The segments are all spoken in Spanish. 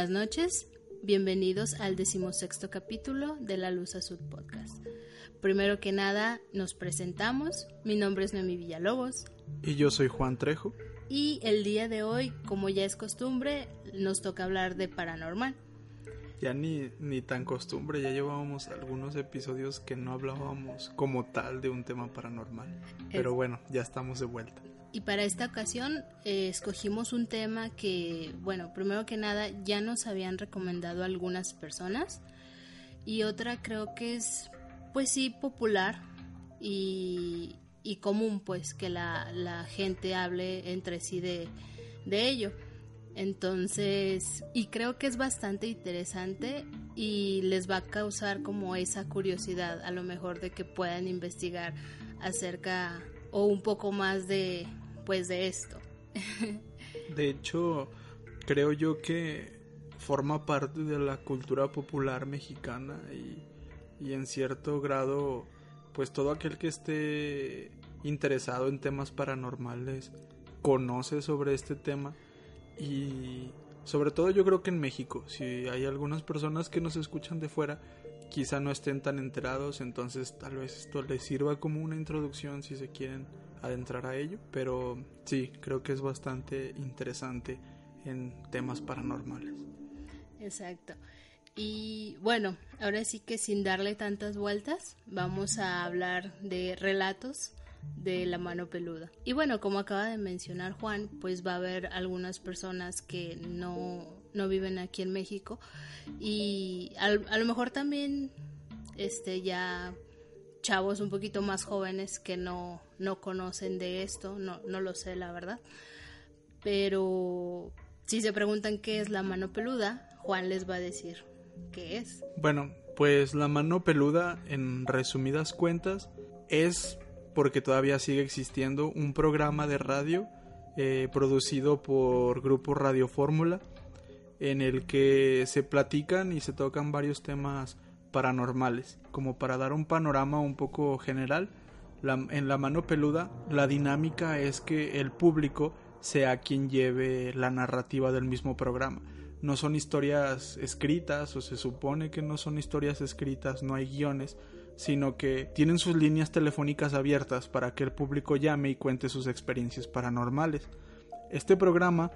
Buenas noches, bienvenidos al decimosexto capítulo de La Luz Azul Podcast. Primero que nada, nos presentamos. Mi nombre es Noemi Villalobos. Y yo soy Juan Trejo. Y el día de hoy, como ya es costumbre, nos toca hablar de paranormal. Ya ni, ni tan costumbre, ya llevábamos algunos episodios que no hablábamos como tal de un tema paranormal. Pero bueno, ya estamos de vuelta. Y para esta ocasión eh, escogimos un tema que, bueno, primero que nada ya nos habían recomendado algunas personas y otra creo que es, pues sí, popular y, y común, pues, que la, la, gente hable entre sí de, de ello. Entonces, y creo que es bastante interesante y les va a causar como esa curiosidad, a lo mejor de que puedan investigar acerca o un poco más de, pues de esto. De hecho, creo yo que forma parte de la cultura popular mexicana y, y en cierto grado, pues todo aquel que esté interesado en temas paranormales conoce sobre este tema y sobre todo yo creo que en México, si hay algunas personas que nos escuchan de fuera, quizá no estén tan enterados, entonces tal vez esto les sirva como una introducción si se quieren adentrar a ello, pero sí, creo que es bastante interesante en temas paranormales. Exacto. Y bueno, ahora sí que sin darle tantas vueltas, vamos a hablar de relatos de la mano peluda. Y bueno, como acaba de mencionar Juan, pues va a haber algunas personas que no, no viven aquí en México y a, a lo mejor también este ya chavos un poquito más jóvenes que no, no conocen de esto, no, no lo sé la verdad. Pero si se preguntan qué es la mano peluda, Juan les va a decir qué es. Bueno, pues la mano peluda, en resumidas cuentas, es porque todavía sigue existiendo un programa de radio eh, producido por Grupo Radio Fórmula en el que se platican y se tocan varios temas paranormales. Como para dar un panorama un poco general, en la mano peluda la dinámica es que el público sea quien lleve la narrativa del mismo programa. No son historias escritas o se supone que no son historias escritas, no hay guiones, sino que tienen sus líneas telefónicas abiertas para que el público llame y cuente sus experiencias paranormales. Este programa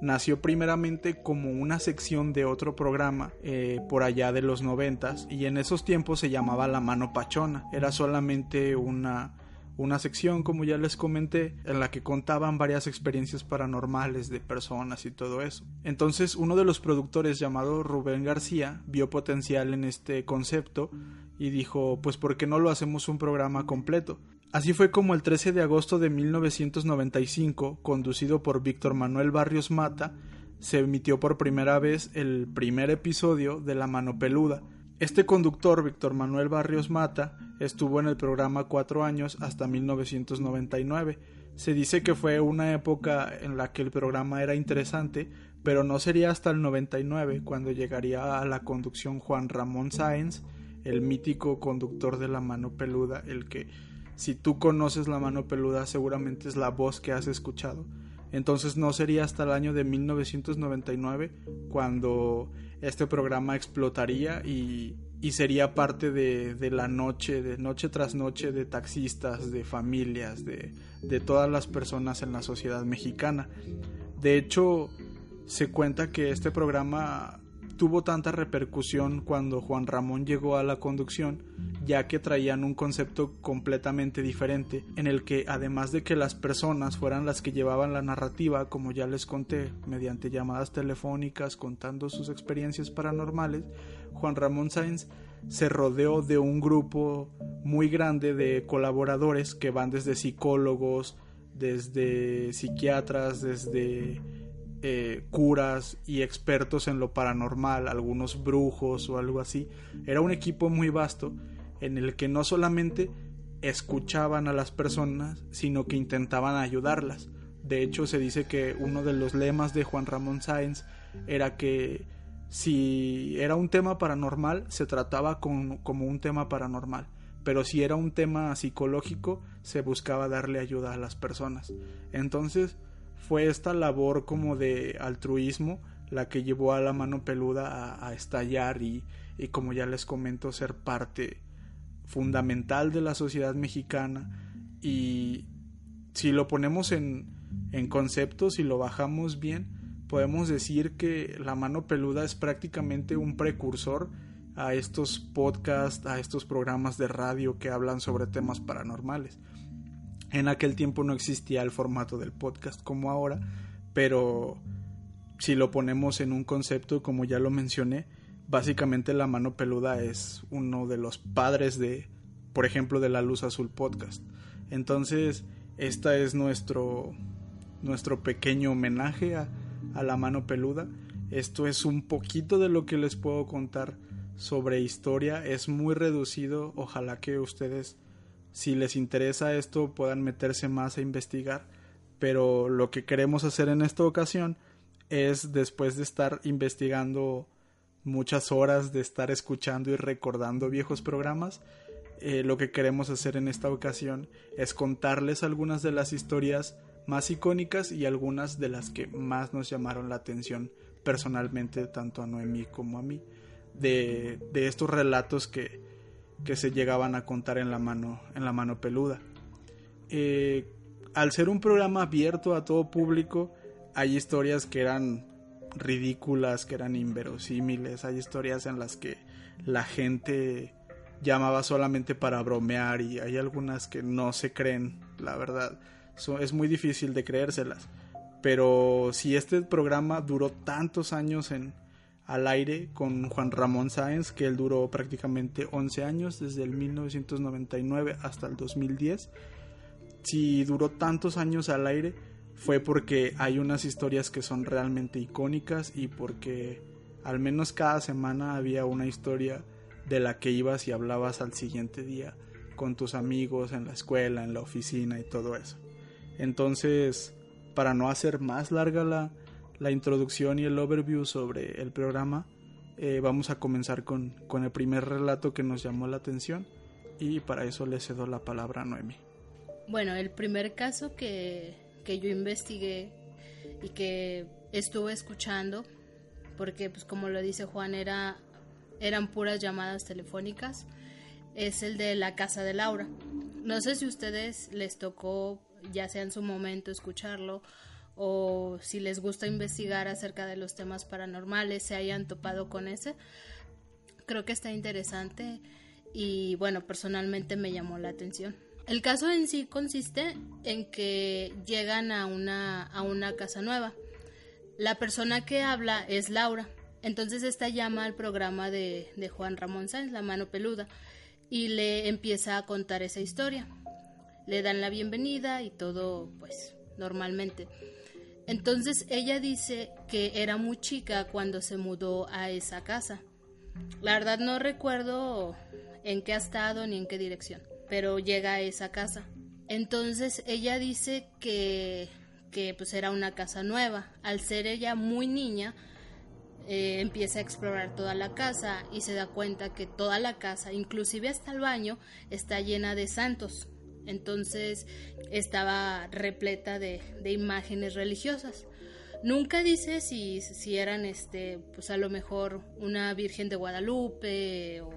nació primeramente como una sección de otro programa eh, por allá de los noventas y en esos tiempos se llamaba La Mano Pachona. Era solamente una, una sección, como ya les comenté, en la que contaban varias experiencias paranormales de personas y todo eso. Entonces uno de los productores llamado Rubén García vio potencial en este concepto y dijo, pues ¿por qué no lo hacemos un programa completo? Así fue como el 13 de agosto de 1995, conducido por Víctor Manuel Barrios Mata, se emitió por primera vez el primer episodio de La Mano Peluda. Este conductor, Víctor Manuel Barrios Mata, estuvo en el programa cuatro años hasta 1999. Se dice que fue una época en la que el programa era interesante, pero no sería hasta el 99 cuando llegaría a la conducción Juan Ramón Sáenz, el mítico conductor de La Mano Peluda, el que si tú conoces la mano peluda seguramente es la voz que has escuchado. Entonces no sería hasta el año de 1999 cuando este programa explotaría y, y sería parte de, de, la noche, de noche tras noche de taxistas, de familias, de, de todas las personas en la sociedad mexicana. De hecho, se cuenta que este programa tuvo tanta repercusión cuando Juan Ramón llegó a la conducción, ya que traían un concepto completamente diferente, en el que además de que las personas fueran las que llevaban la narrativa, como ya les conté, mediante llamadas telefónicas contando sus experiencias paranormales, Juan Ramón Sáenz se rodeó de un grupo muy grande de colaboradores que van desde psicólogos, desde psiquiatras, desde eh, curas y expertos en lo paranormal, algunos brujos o algo así. Era un equipo muy vasto en el que no solamente escuchaban a las personas, sino que intentaban ayudarlas. De hecho, se dice que uno de los lemas de Juan Ramón Sáenz era que si era un tema paranormal, se trataba como un tema paranormal, pero si era un tema psicológico, se buscaba darle ayuda a las personas. Entonces, fue esta labor como de altruismo la que llevó a la mano peluda a, estallar y, y, como ya les comento, ser parte fundamental de la sociedad mexicana. Y si lo ponemos en, en conceptos y lo bajamos bien, podemos decir que la mano peluda es prácticamente un precursor a estos podcasts, a estos programas de radio que hablan sobre temas paranormales. En aquel tiempo no existía el formato del podcast como ahora, pero si lo ponemos en un concepto, como ya lo mencioné, básicamente la mano peluda es uno de los padres de, por ejemplo, de la Luz Azul podcast. Entonces, esta es nuestro, nuestro pequeño homenaje a, a la mano peluda. Esto es un poquito de lo que les puedo contar sobre historia. Es muy reducido. Ojalá que ustedes, si les interesa esto, puedan meterse más a investigar. Pero lo que queremos hacer en esta ocasión es, después de estar investigando muchas horas, de estar escuchando y recordando viejos programas, eh, lo que queremos hacer en esta ocasión es contarles algunas de las historias más icónicas y algunas de las que más nos llamaron la atención personalmente tanto a Noemí como a mí de, estos relatos que, que, se llegaban a contar en la mano en la mano peluda eh, al ser un programa abierto a todo público hay historias que eran ridículas que eran inverosímiles hay historias en las que la gente llamaba solamente para bromear y hay algunas que no se creen la verdad es muy difícil de creérselas. Pero si este programa duró tantos años en, al aire con Juan Ramón Sáenz, que él duró prácticamente 11 años, desde el 1999 hasta el 2010, si duró tantos años al aire fue porque hay unas historias que son realmente icónicas y porque al menos cada semana había una historia de la que ibas y hablabas al siguiente día con tus amigos en la escuela, en la oficina y todo eso. Entonces, para no hacer más larga la, la introducción y el overview sobre el programa, eh, vamos a comenzar con, con, el primer relato que nos llamó la atención y para eso le cedo la palabra a Noemi. Bueno, el primer caso que, que yo investigué y que estuve escuchando, porque pues como lo dice Juan, era, eran puras llamadas telefónicas, es el de la casa de Laura. No sé si a ustedes les tocó ya sea en su momento escucharlo o si les gusta investigar acerca de los temas paranormales, se hayan topado con ese. Creo que está interesante y bueno, personalmente me llamó la atención. El caso en sí consiste en que llegan a una, a una casa nueva. La persona que habla es Laura. Entonces esta llama al programa de, de Juan Ramón Sáenz, La Mano Peluda, y le empieza a contar esa historia le dan la bienvenida y todo pues normalmente. Entonces ella dice que era muy chica cuando se mudó a esa casa. La verdad no recuerdo en qué ha estado ni en qué dirección, pero llega a esa casa. Entonces ella dice que, que pues era una casa nueva. Al ser ella muy niña, eh, empieza a explorar toda la casa y se da cuenta que toda la casa, inclusive hasta el baño, está llena de santos. Entonces estaba repleta de, imágenes religiosas. Nunca dice si, si eran, este, pues a lo mejor una Virgen de Guadalupe o...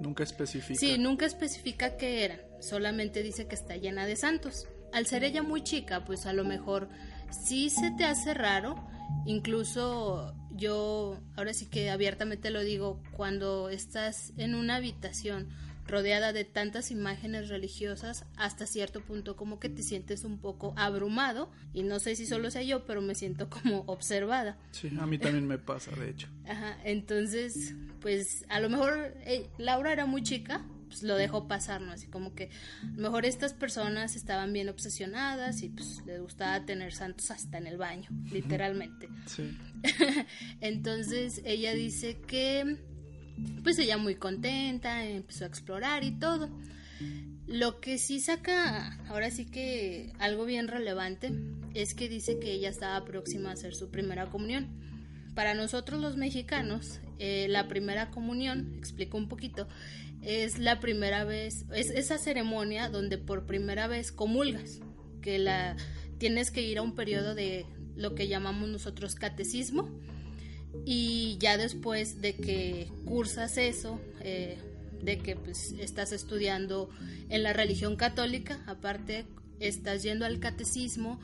Nunca especifica. Sí, nunca especifica qué eran. Solamente dice que está llena de santos. Al ser ella muy chica, pues a lo mejor sí se te hace raro. Incluso yo, ahora sí que abiertamente lo digo, cuando estás en una habitación rodeada de tantas imágenes religiosas, hasta cierto punto como que te sientes un poco abrumado y no sé si solo sea yo, pero me siento como observada. Sí, a mí también me pasa, de hecho. Ajá, entonces, pues a lo mejor eh, Laura era muy chica, pues lo dejó pasar, ¿no? Así como que a lo mejor estas personas estaban bien obsesionadas y pues les gustaba tener santos hasta en el baño, literalmente. Sí. entonces ella dice que pues ella muy contenta, empezó a explorar y todo. Lo que sí saca, ahora sí que algo bien relevante, es que dice que ella estaba próxima a hacer su primera comunión. Para nosotros los mexicanos, eh, la primera comunión, explico un poquito, es la primera vez, es esa ceremonia donde por primera vez comulgas, que la tienes que ir a un periodo de lo que llamamos nosotros catecismo, Y ya después de que cursas eso, eh, de que pues, estás estudiando en la religión católica, aparte estás yendo al catecismo,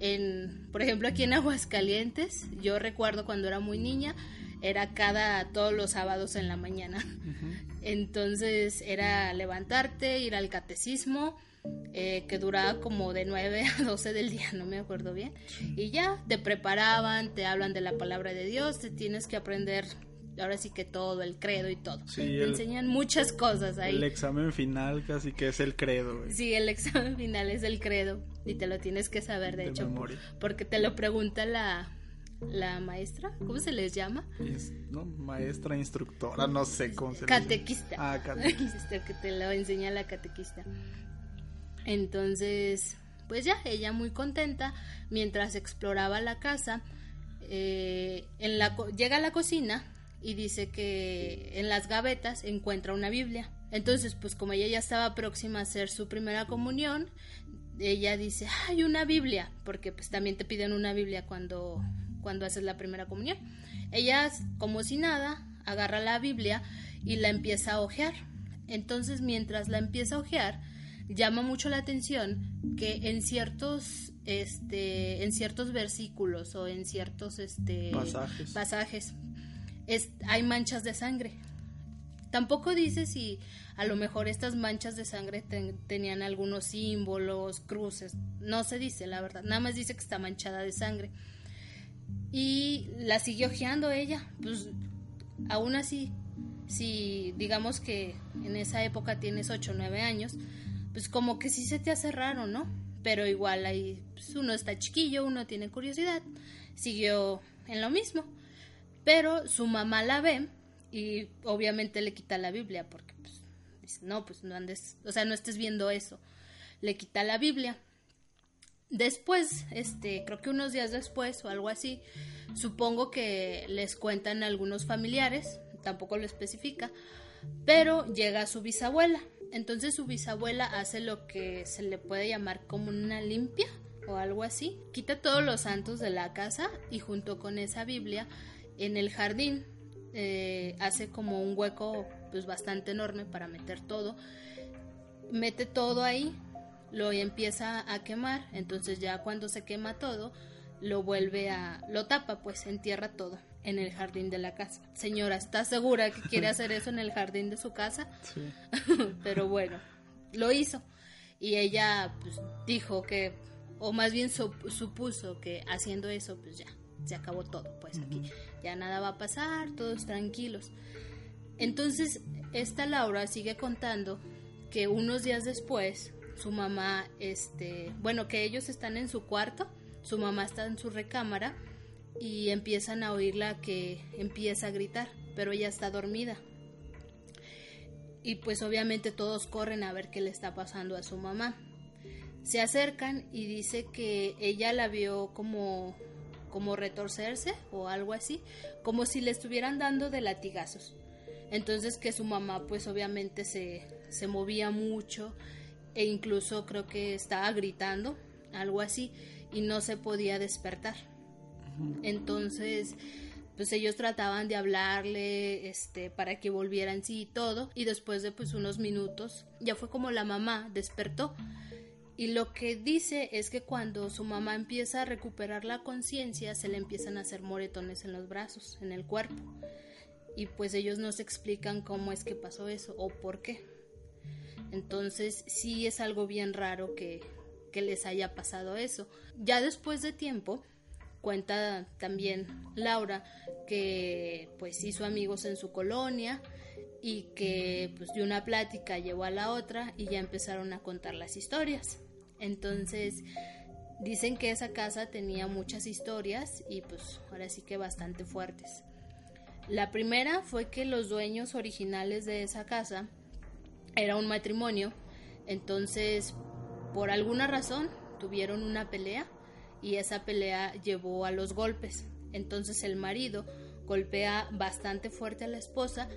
en, por ejemplo aquí en Aguascalientes, yo recuerdo cuando era muy niña, era cada todos los sábados en la mañana. Entonces era levantarte, ir al catecismo, eh, que duraba como de 9 a 12 del día, no me acuerdo bien. Y ya te preparaban, te hablan de la palabra de Dios, te tienes que aprender ahora sí que todo, el credo y todo. te enseñan muchas cosas ahí. El examen final casi que es el credo. Sí, el examen final es el credo y te lo tienes que saber, de, hecho, porque te lo pregunta la, la maestra, ¿cómo se les llama? no, maestra, instructora, no sé cómo se Catequista. Ah, catequista. que te lo enseña la catequista. Entonces, pues ya, ella muy contenta, mientras exploraba la casa, eh, en la, llega a la cocina y dice que en las gavetas encuentra una Biblia. Entonces, pues como ella ya estaba próxima a hacer su primera comunión, ella dice, hay una Biblia, porque pues también te piden una Biblia cuando, cuando haces la primera comunión. Ella, como si nada, agarra la Biblia y la empieza a ojear. Entonces, mientras la empieza a ojear, llama mucho la atención que en ciertos este en ciertos versículos o en ciertos este pasajes, pasajes es, hay manchas de sangre. Tampoco dice si a lo mejor estas manchas de sangre tenían algunos símbolos, cruces. No se dice, la verdad. Nada más dice que está manchada de sangre. Y la siguió ojeando ella. Pues aún así, si digamos que en esa época tienes 8 o 9 años, pues como que sí se te hace raro, ¿no? Pero igual ahí pues uno está chiquillo, uno tiene curiosidad, siguió en lo mismo. Pero su mamá la ve y obviamente le quita la Biblia porque pues dice, no, pues no andes, o sea, no estés viendo eso. Le quita la Biblia. Después, este, creo que unos días después o algo así, supongo que les cuentan algunos familiares, tampoco lo especifica, pero llega su bisabuela entonces su bisabuela hace lo que se le puede llamar como una limpia o algo así. Quita todos los santos de la casa y junto con esa Biblia en el jardín eh, hace como un hueco pues bastante enorme para meter todo. Mete todo ahí, lo empieza a quemar, entonces ya cuando se quema todo, lo vuelve a, lo tapa, pues entierra todo en el jardín de la casa. Señora, ¿está segura que quiere hacer eso en el jardín de su casa? Sí. Pero bueno, lo hizo. Y ella pues, dijo que, o más bien supuso que haciendo eso, pues ya, se acabó todo. Pues aquí ya nada va a pasar, todos tranquilos. Entonces, esta Laura sigue contando que unos días después, su mamá, este, bueno, que ellos están en su cuarto, su mamá está en su recámara y empiezan a oírla que empieza a gritar, pero ella está dormida. Y pues obviamente todos corren a ver qué le está pasando a su mamá. Se acercan y dice que ella la vio como como retorcerse o algo así, como si le estuvieran dando de latigazos. Entonces que su mamá pues obviamente se, se movía mucho e incluso creo que estaba gritando, algo así, y no se podía despertar. Entonces, pues ellos trataban de hablarle este para que volviera en sí y todo y después de pues unos minutos ya fue como la mamá despertó y lo que dice es que cuando su mamá empieza a recuperar la conciencia se le empiezan a hacer moretones en los brazos, en el cuerpo y pues ellos no se explican cómo es que pasó eso o por qué. Entonces sí es algo bien raro que, que les haya pasado eso. Ya después de tiempo, Cuenta también Laura que pues hizo amigos en su colonia y que pues de una plática llevó a la otra y ya empezaron a contar las historias. Entonces dicen que esa casa tenía muchas historias y pues ahora sí que bastante fuertes. La primera fue que los dueños originales de esa casa era un matrimonio, entonces por alguna razón tuvieron una pelea y esa pelea llevó a los golpes. Entonces el marido golpea bastante fuerte a la esposa,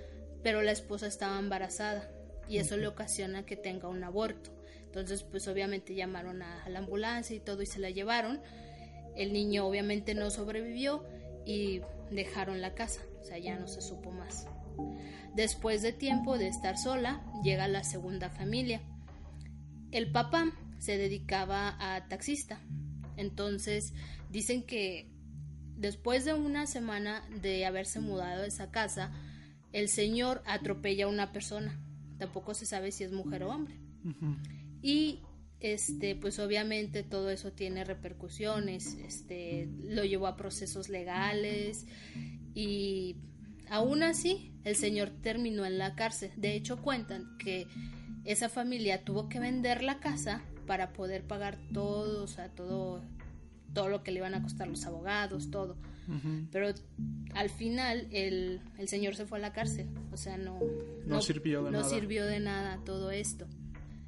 pero la esposa estaba embarazada y eso le ocasiona que tenga un aborto. Entonces pues obviamente llamaron a, la ambulancia y todo y se la llevaron. El niño obviamente no sobrevivió y dejaron la casa, o sea, ya no se supo más. Después de tiempo de estar sola, llega la segunda familia. El papá se dedicaba a taxista. Entonces, dicen que después de una semana de haberse mudado a esa casa, el señor atropella a una persona. Tampoco se sabe si es mujer o hombre. Y este, pues obviamente todo eso tiene repercusiones. Este, lo llevó a procesos legales y Aún así, el señor terminó en la cárcel. De hecho, cuentan que esa familia tuvo que vender la casa para poder pagar todo, o sea, todo, todo lo que le iban a costar los abogados, todo. Pero al final el, el, señor se fue a la cárcel, o sea, no, no, sirvió de no nada. sirvió de nada todo esto.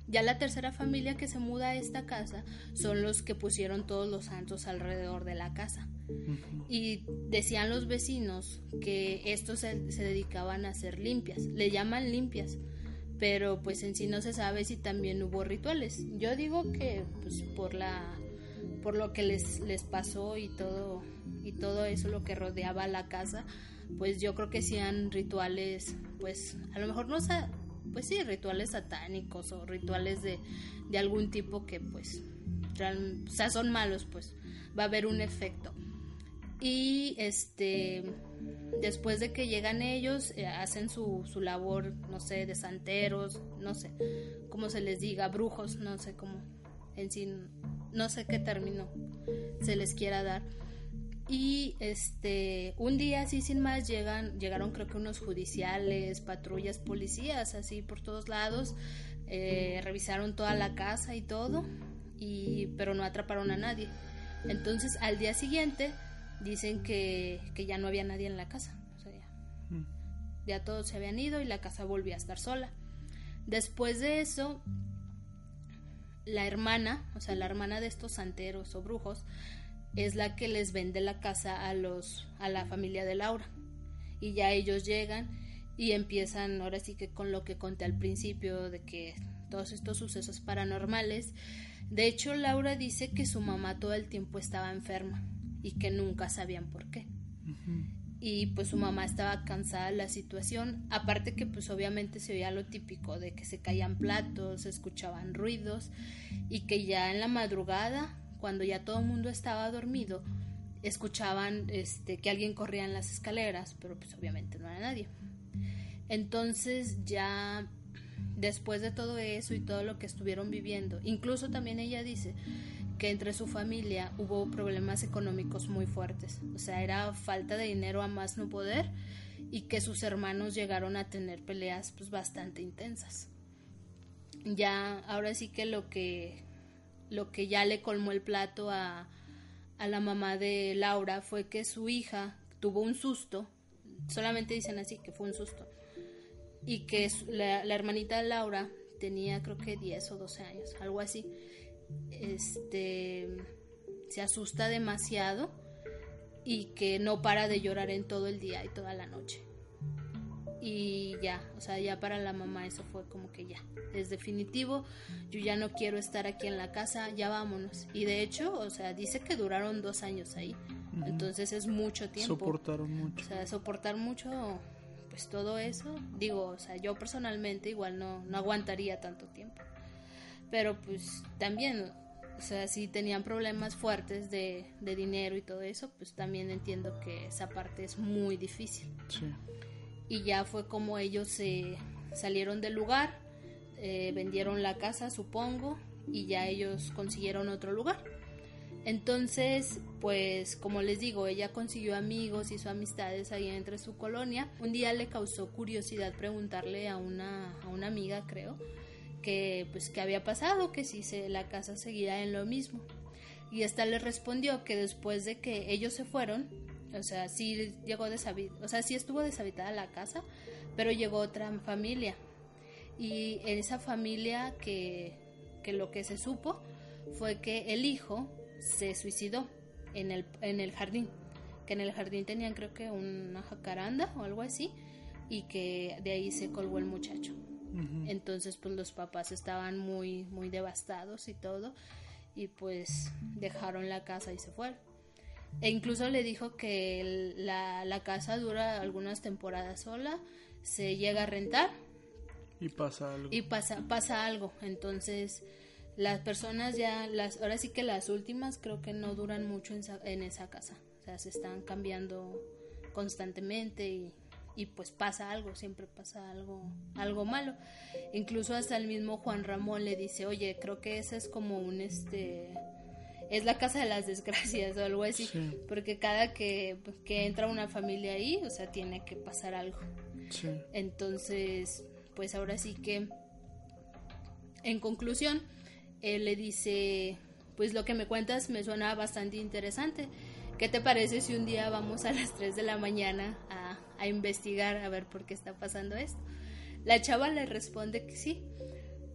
Ya la tercera familia que se muda a esta casa son los que pusieron todos los santos alrededor de la casa. Y decían los vecinos que estos se, dedicaban a hacer limpias, le llaman limpias, pero pues en sí no se sabe si también hubo rituales. Yo digo que pues por la por lo que les, les pasó y todo y todo eso lo que rodeaba la casa, pues yo creo que sean rituales, pues a lo mejor no pues sí, rituales satánicos o rituales de, de algún tipo que pues o sea, son malos, pues va a haber un efecto. Y este después de que llegan ellos, eh, hacen su, su labor, no sé, de santeros, no sé, cómo se les diga, brujos, no sé cómo, en sí, no sé qué término se les quiera dar y este, un día así sin más llegan, llegaron creo que unos judiciales, patrullas, policías, así por todos lados, eh, revisaron toda la casa y todo, y, pero no atraparon a nadie. Entonces al día siguiente dicen que, que ya no había nadie en la casa. O sea, ya, mm. ya todos se habían ido y la casa volvía a estar sola. Después de eso, la hermana, o sea, la hermana de estos santeros o brujos, es la que les vende la casa a los a la familia de Laura y ya ellos llegan y empiezan ahora sí que con lo que conté al principio de que todos estos sucesos paranormales de hecho Laura dice que su mamá todo el tiempo estaba enferma y que nunca sabían por qué. Y pues su mamá estaba cansada de la situación. Aparte que pues obviamente se oía lo típico de que se caían platos se escuchaban ruidos y que ya en la madrugada cuando ya todo el mundo estaba dormido, escuchaban este, que alguien corría en las escaleras, pero pues obviamente no era nadie. Entonces ya después de todo eso y todo lo que estuvieron viviendo, incluso también ella dice que entre su familia hubo problemas económicos muy fuertes, o sea, era falta de dinero a más no poder y que sus hermanos llegaron a tener peleas pues bastante intensas. Ya ahora sí que lo que lo que ya le colmó el plato a, a la mamá de Laura fue que su hija tuvo un susto, solamente dicen así que fue un susto, y que la, la, hermanita de Laura tenía creo que 10 o 12 años, algo así, este, se asusta demasiado y que no para de llorar en todo el día y toda la noche y ya, o sea, ya para la mamá eso fue como que ya, es definitivo, yo ya no quiero estar aquí en la casa, ya vámonos. Y de hecho, o sea, dice que duraron dos años ahí, entonces es mucho tiempo. Soportaron mucho. O sea, soportar mucho, pues todo eso, digo, o sea, yo personalmente igual no, no aguantaría tanto tiempo. Pero pues también, o sea, si tenían problemas fuertes de, de dinero y todo eso, pues también entiendo que esa parte es muy difícil. Sí y ya fue como ellos se salieron del lugar, eh, vendieron la casa, supongo, y ya ellos consiguieron otro lugar. Entonces, pues como les digo, ella consiguió amigos, hizo amistades ahí entre su colonia. Un día le causó curiosidad preguntarle a una, a una amiga, creo, que pues qué había pasado, que si se, la casa seguía en lo mismo. Y esta le respondió que después de que ellos se fueron, o sea, sí llegó deshabitada, o sea, sí estuvo deshabitada la casa, pero llegó otra familia. Y en esa familia que, que lo que se supo fue que el hijo se suicidó en el, en el jardín. Que en el jardín tenían creo que una jacaranda o algo así y que de ahí se colgó el muchacho. Entonces pues los papás estaban muy muy devastados y todo y pues dejaron la casa y se fueron. E incluso le dijo que la, la casa dura algunas temporadas sola, se llega a rentar. Y pasa algo. Y pasa, pasa algo. Entonces, las personas ya, las, ahora sí que las últimas creo que no duran mucho en, en esa casa. O sea, se están cambiando constantemente y, y, pues pasa algo, siempre pasa algo, algo malo. Incluso hasta el mismo Juan Ramón le dice, oye, creo que ese es como un este es la casa de las desgracias o algo así, porque cada que, que, entra una familia ahí, o sea, tiene que pasar algo. Entonces, pues ahora sí que, en conclusión, él le dice, pues lo que me cuentas me suena bastante interesante. ¿Qué te parece si un día vamos a las 3 de la mañana a, a investigar a ver por qué está pasando esto? La chava le responde que sí,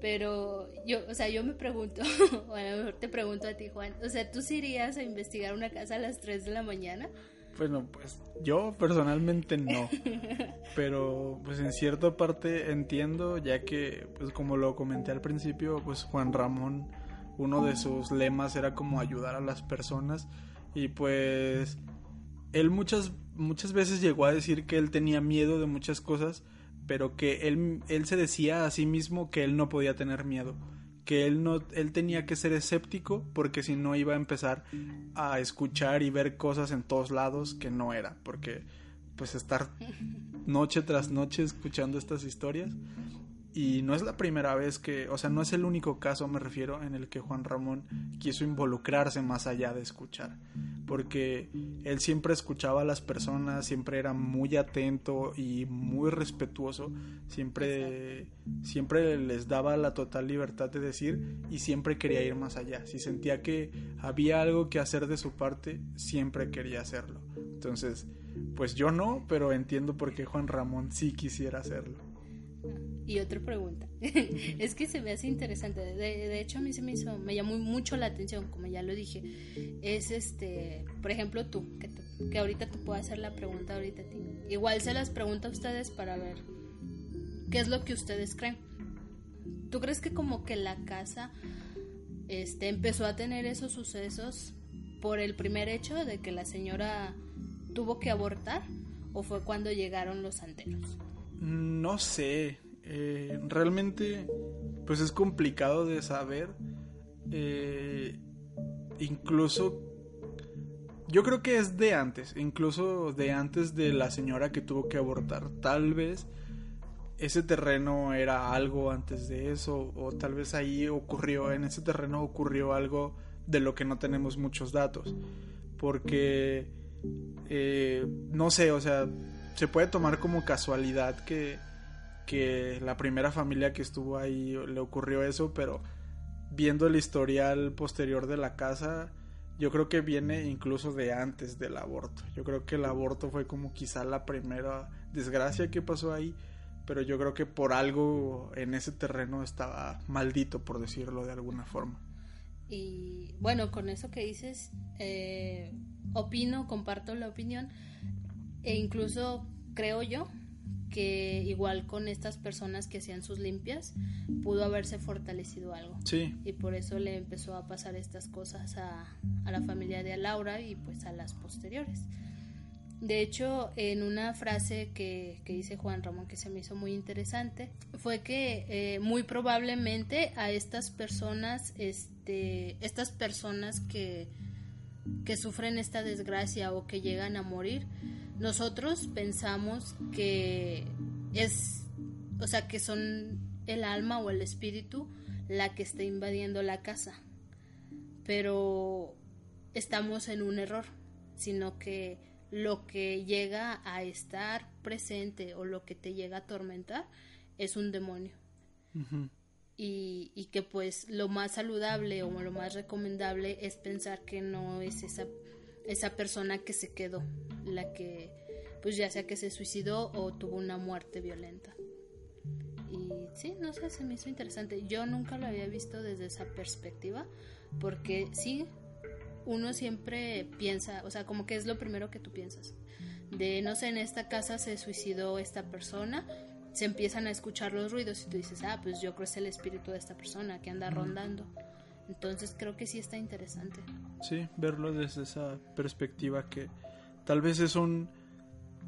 pero yo, o sea, yo me pregunto, o a lo mejor te pregunto a ti, Juan, o sea, ¿tú sí irías a investigar una casa a las 3 de la mañana? Bueno, pues yo personalmente no. Pero pues en cierta parte entiendo, ya que pues como lo comenté al principio, pues Juan Ramón, uno de sus lemas era como ayudar a las personas y pues él muchas muchas veces llegó a decir que él tenía miedo de muchas cosas pero que él, él se decía a sí mismo que él no podía tener miedo, que él no él tenía que ser escéptico porque si no iba a empezar a escuchar y ver cosas en todos lados que no era, porque pues estar noche tras noche escuchando estas historias y no es la primera vez que, o sea, no es el único caso, me refiero, en el que Juan Ramón quiso involucrarse más allá de escuchar. Porque él siempre escuchaba a las personas, siempre era muy atento y muy respetuoso, siempre, siempre les daba la total libertad de decir y siempre quería ir más allá. Si sentía que había algo que hacer de su parte, siempre quería hacerlo. Entonces, pues yo no, pero entiendo por qué Juan Ramón sí quisiera hacerlo. Y otra pregunta. es que se me hace interesante. De, hecho, a mí se me hizo, me llamó mucho la atención, como ya lo dije. Es este, por ejemplo, tú, que, ahorita te puedo hacer la pregunta ahorita a ti. Igual se las pregunto a ustedes para ver qué es lo que ustedes creen. ¿Tú crees que como que la casa este, empezó a tener esos sucesos por el primer hecho de que la señora tuvo que abortar o fue cuando llegaron los santeros? No sé, eh, realmente pues es complicado de saber. Eh, incluso yo creo que es de antes, incluso de antes de la señora que tuvo que abortar. Tal vez ese terreno era algo antes de eso, o tal vez ahí ocurrió, en ese terreno ocurrió algo de lo que no tenemos muchos datos. Porque, eh, no sé, o sea, se puede tomar como casualidad que, que la primera familia que estuvo ahí le ocurrió eso, pero viendo el historial posterior de la casa, yo creo que viene incluso de antes del aborto. Yo creo que el aborto fue como quizá la primera desgracia que pasó ahí, pero yo creo que por algo en ese terreno estaba maldito, por decirlo de alguna forma. Y bueno, con eso que dices, eh, opino, comparto la opinión e incluso creo yo que igual con estas personas que hacían sus limpias pudo haberse fortalecido algo. Sí. Y por eso le empezó a pasar estas cosas a, la familia de Laura y pues a las posteriores. De hecho, en una frase que, que, dice Juan Ramón que se me hizo muy interesante, fue que eh, muy probablemente a estas personas, este, estas personas que, que sufren esta desgracia o que llegan a morir, nosotros pensamos que es, o sea, que son el alma o el espíritu la que está invadiendo la casa, pero estamos en un error, sino que lo que llega a estar presente o lo que te llega a atormentar es un demonio. y, y, que pues lo más saludable o lo más recomendable es pensar que no es esa esa persona que se quedó, la que pues ya sea que se suicidó o tuvo una muerte violenta. Y sí, no sé, se me hizo interesante. Yo nunca lo había visto desde esa perspectiva, porque sí, uno siempre piensa, o sea, como que es lo primero que tú piensas. De, no sé, en esta casa se suicidó esta persona, se empiezan a escuchar los ruidos y tú dices, ah, pues yo creo que es el espíritu de esta persona que anda rondando. Entonces creo que sí está interesante. Sí, verlo desde esa perspectiva que tal vez es un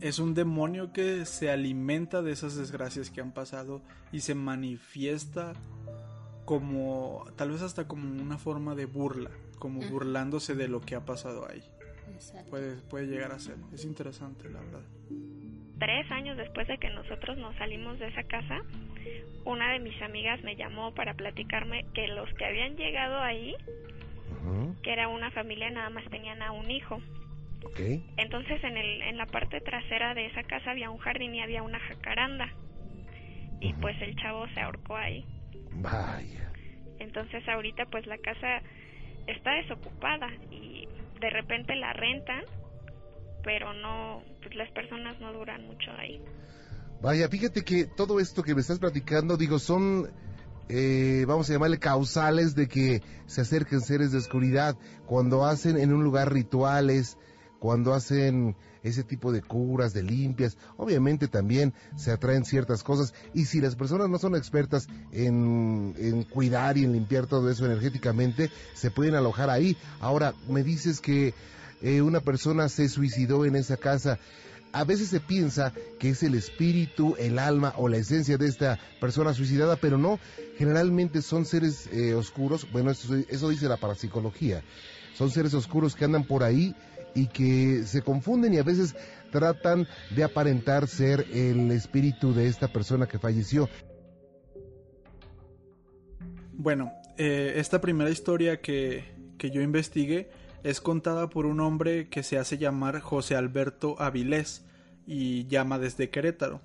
es un demonio que se alimenta de esas desgracias que han pasado y se manifiesta como tal vez hasta como una forma de burla, como burlándose de lo que ha pasado ahí. Puede, puede llegar a ser. Es interesante, la verdad. Tres años después de que nosotros nos salimos de esa casa, una de mis amigas me llamó para platicarme que los que habían llegado ahí, que era una familia, nada más tenían a un hijo. Entonces en, el, en la parte trasera de esa casa había un jardín y había una jacaranda. Y pues el chavo se ahorcó ahí. Vaya. Entonces ahorita pues la casa está desocupada y de repente la rentan, pero no, pues las personas no duran mucho ahí. Vaya, fíjate que todo esto que me estás platicando, digo, son, eh, vamos a llamarle causales de que se acerquen seres de oscuridad cuando hacen en un lugar rituales, cuando hacen ese tipo de curas, de limpias, obviamente también se atraen ciertas cosas y si las personas no son expertas en, cuidar y en limpiar todo eso energéticamente, se pueden alojar ahí. Ahora, me dices que eh, una persona se suicidó en esa casa. A veces se piensa que es el espíritu, el alma o la esencia de esta persona suicidada, pero no, generalmente son seres eh, oscuros, bueno, eso, eso, dice la parapsicología, son seres oscuros que andan por ahí y que se confunden y a veces tratan de aparentar ser el espíritu de esta persona que falleció. Bueno, eh, esta primera historia que, que yo investigué es contada por un hombre que se hace llamar José Alberto Avilés y llama desde Querétaro.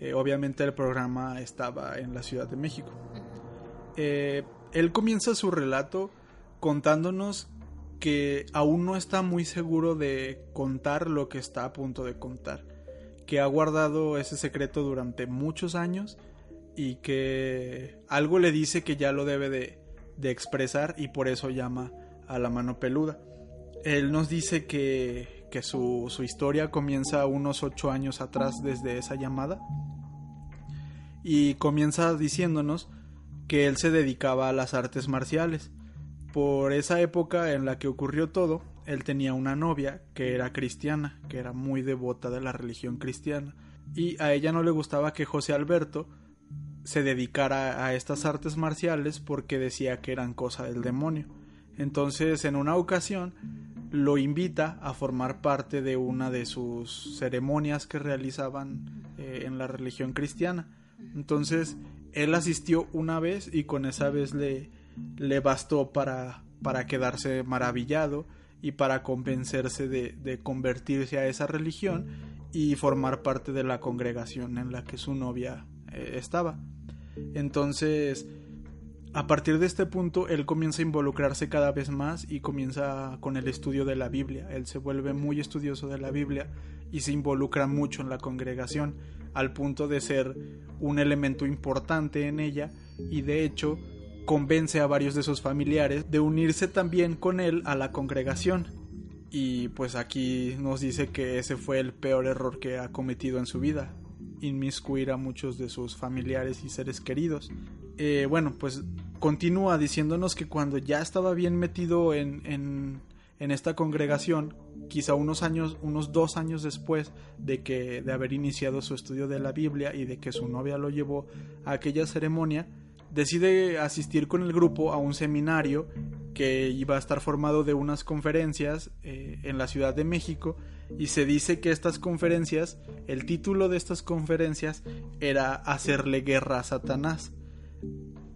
Eh, obviamente el programa estaba en la Ciudad de México. Eh, él comienza su relato contándonos que aún no está muy seguro de contar lo que está a punto de contar, que ha guardado ese secreto durante muchos años y que algo le dice que ya lo debe de, expresar y por eso llama a la mano peluda. Él nos dice que, que su, su historia comienza unos ocho años atrás desde esa llamada y comienza diciéndonos que él se dedicaba a las artes marciales por esa época en la que ocurrió todo, él tenía una novia que era cristiana, que era muy devota de la religión cristiana, y a ella no le gustaba que José Alberto se dedicara a estas artes marciales porque decía que eran cosa del demonio. Entonces, en una ocasión, lo invita a formar parte de una de sus ceremonias que realizaban eh, en la religión cristiana. Entonces, él asistió una vez y con esa vez le, le bastó para, para quedarse maravillado y para convencerse de, convertirse a esa religión y formar parte de la congregación en la que su novia eh, estaba. Entonces, a partir de este punto, él comienza a involucrarse cada vez más y comienza con el estudio de la Biblia. Él se vuelve muy estudioso de la Biblia y se involucra mucho en la congregación, al punto de ser un elemento importante en ella y de hecho convence a varios de sus familiares de unirse también con él a la congregación. Y pues aquí nos dice que ese fue el peor error que ha cometido en su vida, inmiscuir a muchos de sus familiares y seres queridos. Eh, bueno, pues continúa diciéndonos que cuando ya estaba bien metido en, en, esta congregación, quizá unos años, unos dos años después de que de haber iniciado su estudio de la Biblia y de que su novia lo llevó a aquella ceremonia, decide asistir con el grupo a un seminario que iba a estar formado de unas conferencias eh, en la Ciudad de México y se dice que estas conferencias, el título de estas conferencias era Hacerle guerra a Satanás.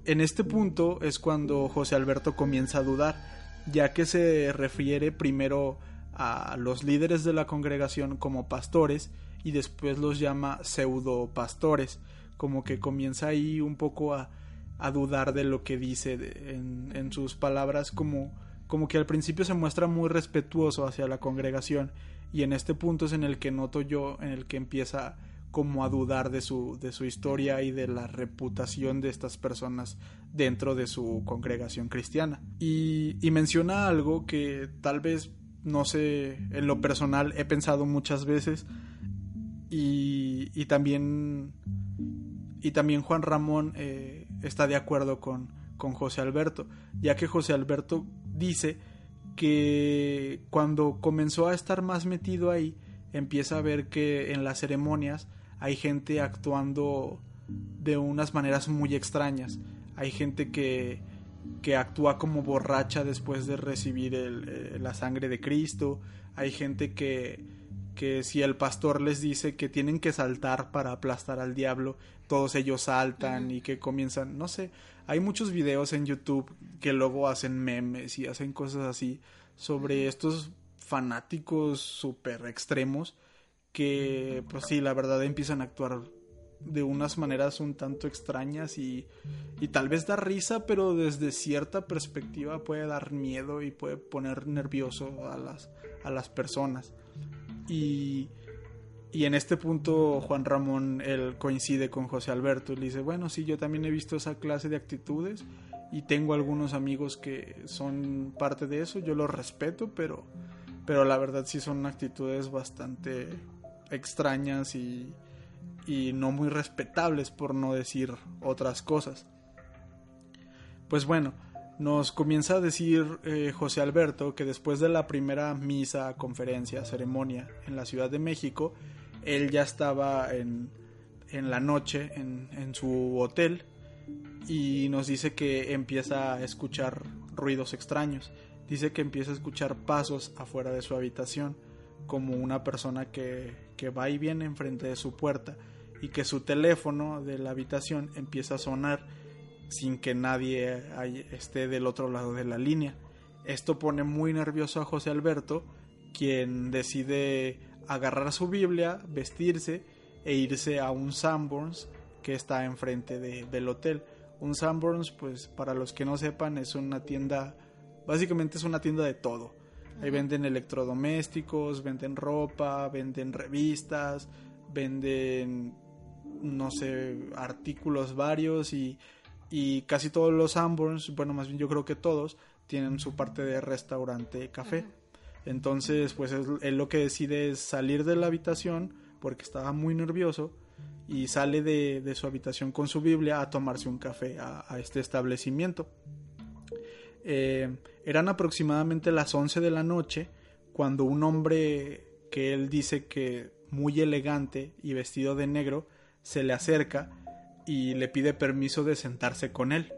En este punto es cuando José Alberto comienza a dudar, ya que se refiere primero a los líderes de la congregación como pastores y después los llama pseudo pastores, como que comienza ahí un poco a, dudar de lo que dice en, en, sus palabras, como, como que al principio se muestra muy respetuoso hacia la congregación y en este punto es en el que noto yo, en el que empieza como a dudar de su, de su historia y de la reputación de estas personas dentro de su congregación cristiana. Y, y menciona algo que tal vez, no sé, en lo personal he pensado muchas veces y, y también y también Juan Ramón eh, está de acuerdo con, con José Alberto, ya que José Alberto dice que cuando comenzó a estar más metido ahí, empieza a ver que en las ceremonias hay gente actuando de unas maneras muy extrañas. Hay gente que, que actúa como borracha después de recibir eh, la sangre de Cristo. Hay gente que, que si el pastor les dice que tienen que saltar para aplastar al diablo, todos ellos saltan y que comienzan, no sé, hay muchos videos en YouTube que luego hacen memes y hacen cosas así sobre estos fanáticos súper extremos que pues sí, la verdad empiezan a actuar de unas maneras un tanto extrañas y, y tal vez da risa, pero desde cierta perspectiva puede dar miedo y puede poner nervioso a las, a las personas. Y, y en este punto Juan Ramón él coincide con José Alberto y le dice, bueno, sí, yo también he visto esa clase de actitudes y tengo algunos amigos que son parte de eso, yo los respeto, pero, pero la verdad sí son actitudes bastante extrañas y, y no muy respetables por no decir otras cosas. Pues bueno, nos comienza a decir eh, José Alberto que después de la primera misa, conferencia, ceremonia en la Ciudad de México, él ya estaba en, en la noche en, en su hotel y nos dice que empieza a escuchar ruidos extraños. Dice que empieza a escuchar pasos afuera de su habitación, como una persona que, que va y viene enfrente de su puerta y que su teléfono de la habitación empieza a sonar sin que nadie esté del otro lado de la línea. Esto pone muy nervioso a José Alberto, quien decide agarrar su Biblia, vestirse e irse a un Sanborns que está enfrente del hotel. Un Sanborns, pues para los que no sepan, es una tienda, básicamente es una tienda de todo. Ahí venden electrodomésticos, venden ropa, venden revistas, venden, no sé, artículos varios y y casi todos los Sanborns, bueno, más bien yo creo que todos, tienen su parte de restaurante café. Entonces, pues él, lo que decide es salir de la habitación porque estaba muy nervioso y sale de, su habitación con su Biblia a tomarse un café a, este establecimiento. Eh, eran aproximadamente las 11 de la noche cuando un hombre que él dice que muy elegante y vestido de negro se le acerca y le pide permiso de sentarse con él.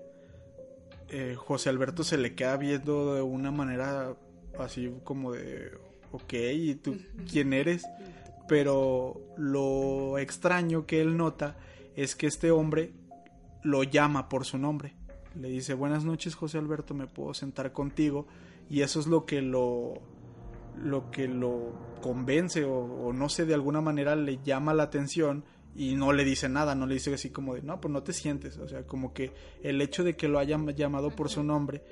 Eh, José Alberto se le queda viendo de una manera así como de, ok, ¿y tú quién eres? Pero lo extraño que él nota es que este hombre lo llama por su nombre. Le dice, buenas noches José Alberto, me puedo sentar contigo. Y eso es lo que lo, lo que lo convence o, o no sé, de alguna manera le llama la atención y no le dice nada, no le dice así como de, no, pues no te sientes, o sea, como que el hecho de que lo hayan llamado por su nombre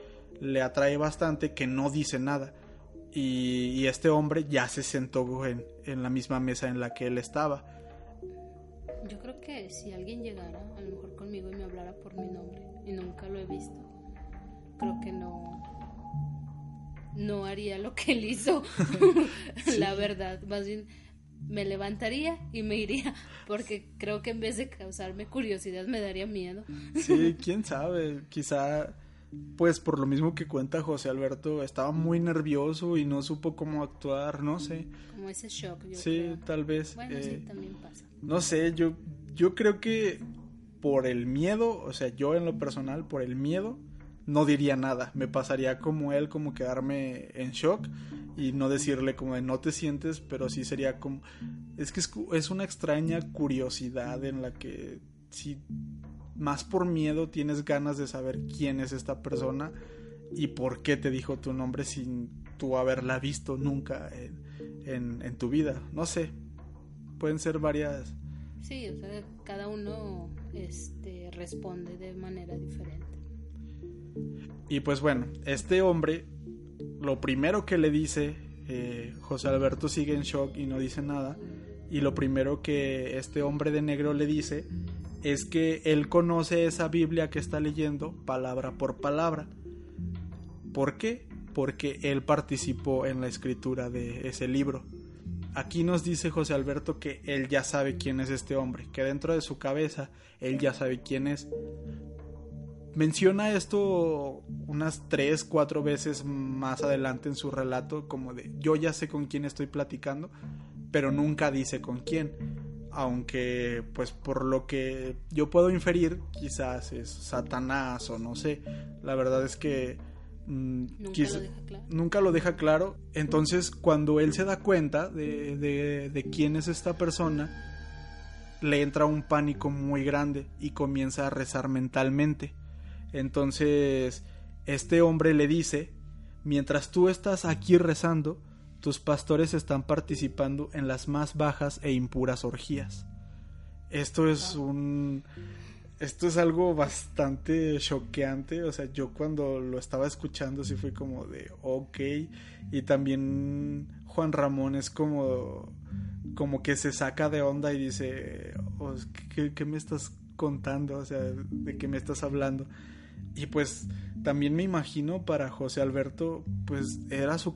le atrae bastante que no dice nada. Y, este hombre ya se sentó en, en, la misma mesa en la que él estaba. Yo creo que si alguien llegara a lo mejor conmigo y me hablara por mi nombre y nunca lo he visto, creo que no no haría lo que él hizo. la verdad, más bien me levantaría y me iría, porque creo que en vez de causarme curiosidad me daría miedo. Sí, quién sabe, quizá pues por lo mismo que cuenta José Alberto, estaba muy nervioso y no supo cómo actuar, no sé. Como ese shock, yo Sí, tal vez. Bueno, sí, eh, también pasa. No sé, yo, yo creo que por el miedo, o sea, yo en lo personal, por el miedo, no diría nada. Me pasaría como él, como quedarme en shock y no decirle como de no te sientes, pero sí sería como... Es que es, una extraña curiosidad en la que si más por miedo tienes ganas de saber quién es esta persona y por qué te dijo tu nombre sin tú haberla visto nunca en, en, tu vida. No sé, pueden ser varias... Sí, o sea, cada uno este, responde de manera diferente. Y pues bueno, este hombre lo primero que le dice, eh, José Alberto sigue en shock y no dice nada, y lo primero que este hombre de negro le dice es que él conoce esa Biblia que está leyendo palabra por palabra. ¿Por qué? Porque él participó en la escritura de ese libro. Aquí nos dice José Alberto que él ya sabe quién es este hombre, que dentro de su cabeza él ya sabe quién es. Menciona esto unas tres, cuatro veces más adelante en su relato, como de yo ya sé con quién estoy platicando, pero nunca dice con quién. Aunque, pues por lo que yo puedo inferir, quizás es Satanás o no sé. La verdad es que mm, nunca, lo deja claro. Entonces, cuando él se da cuenta de, de, de quién es esta persona, le entra un pánico muy grande y comienza a rezar mentalmente. Entonces, este hombre le dice, mientras tú estás aquí rezando, tus pastores están participando en las más bajas e impuras orgías. Esto es un... Esto es algo bastante choqueante, o sea, yo cuando lo estaba escuchando sí fui como de, ok, y también Juan Ramón es como como que se saca de onda y dice, oh, ¿qué, me estás contando? O sea, ¿de qué me estás hablando? Y pues también me imagino para José Alberto, pues era su,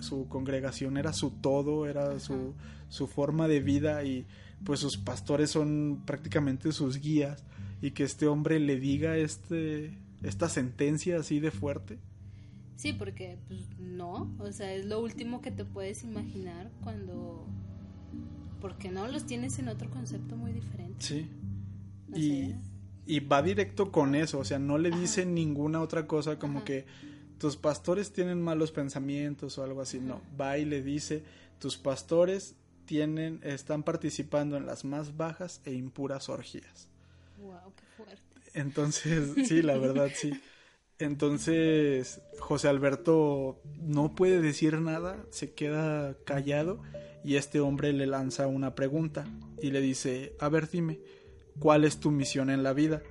su congregación, era su todo, era su, su forma de vida y pues sus pastores son prácticamente sus guías y que este hombre le diga este, esta sentencia así de fuerte. Sí, porque pues, no, o sea, es lo último que te puedes imaginar cuando porque no los tienes en otro concepto muy diferente. Sí. y, va directo con eso, o sea, no le dice ninguna otra cosa como que tus pastores tienen malos pensamientos o algo así, no, va y le dice, tus pastores tienen están participando en las más bajas e impuras orgías. Wow, qué fuerte. Entonces, sí, la verdad sí. Entonces, José Alberto no puede decir nada, se queda callado y este hombre le lanza una pregunta y le dice, a ver dime, ¿cuál es tu misión en la vida?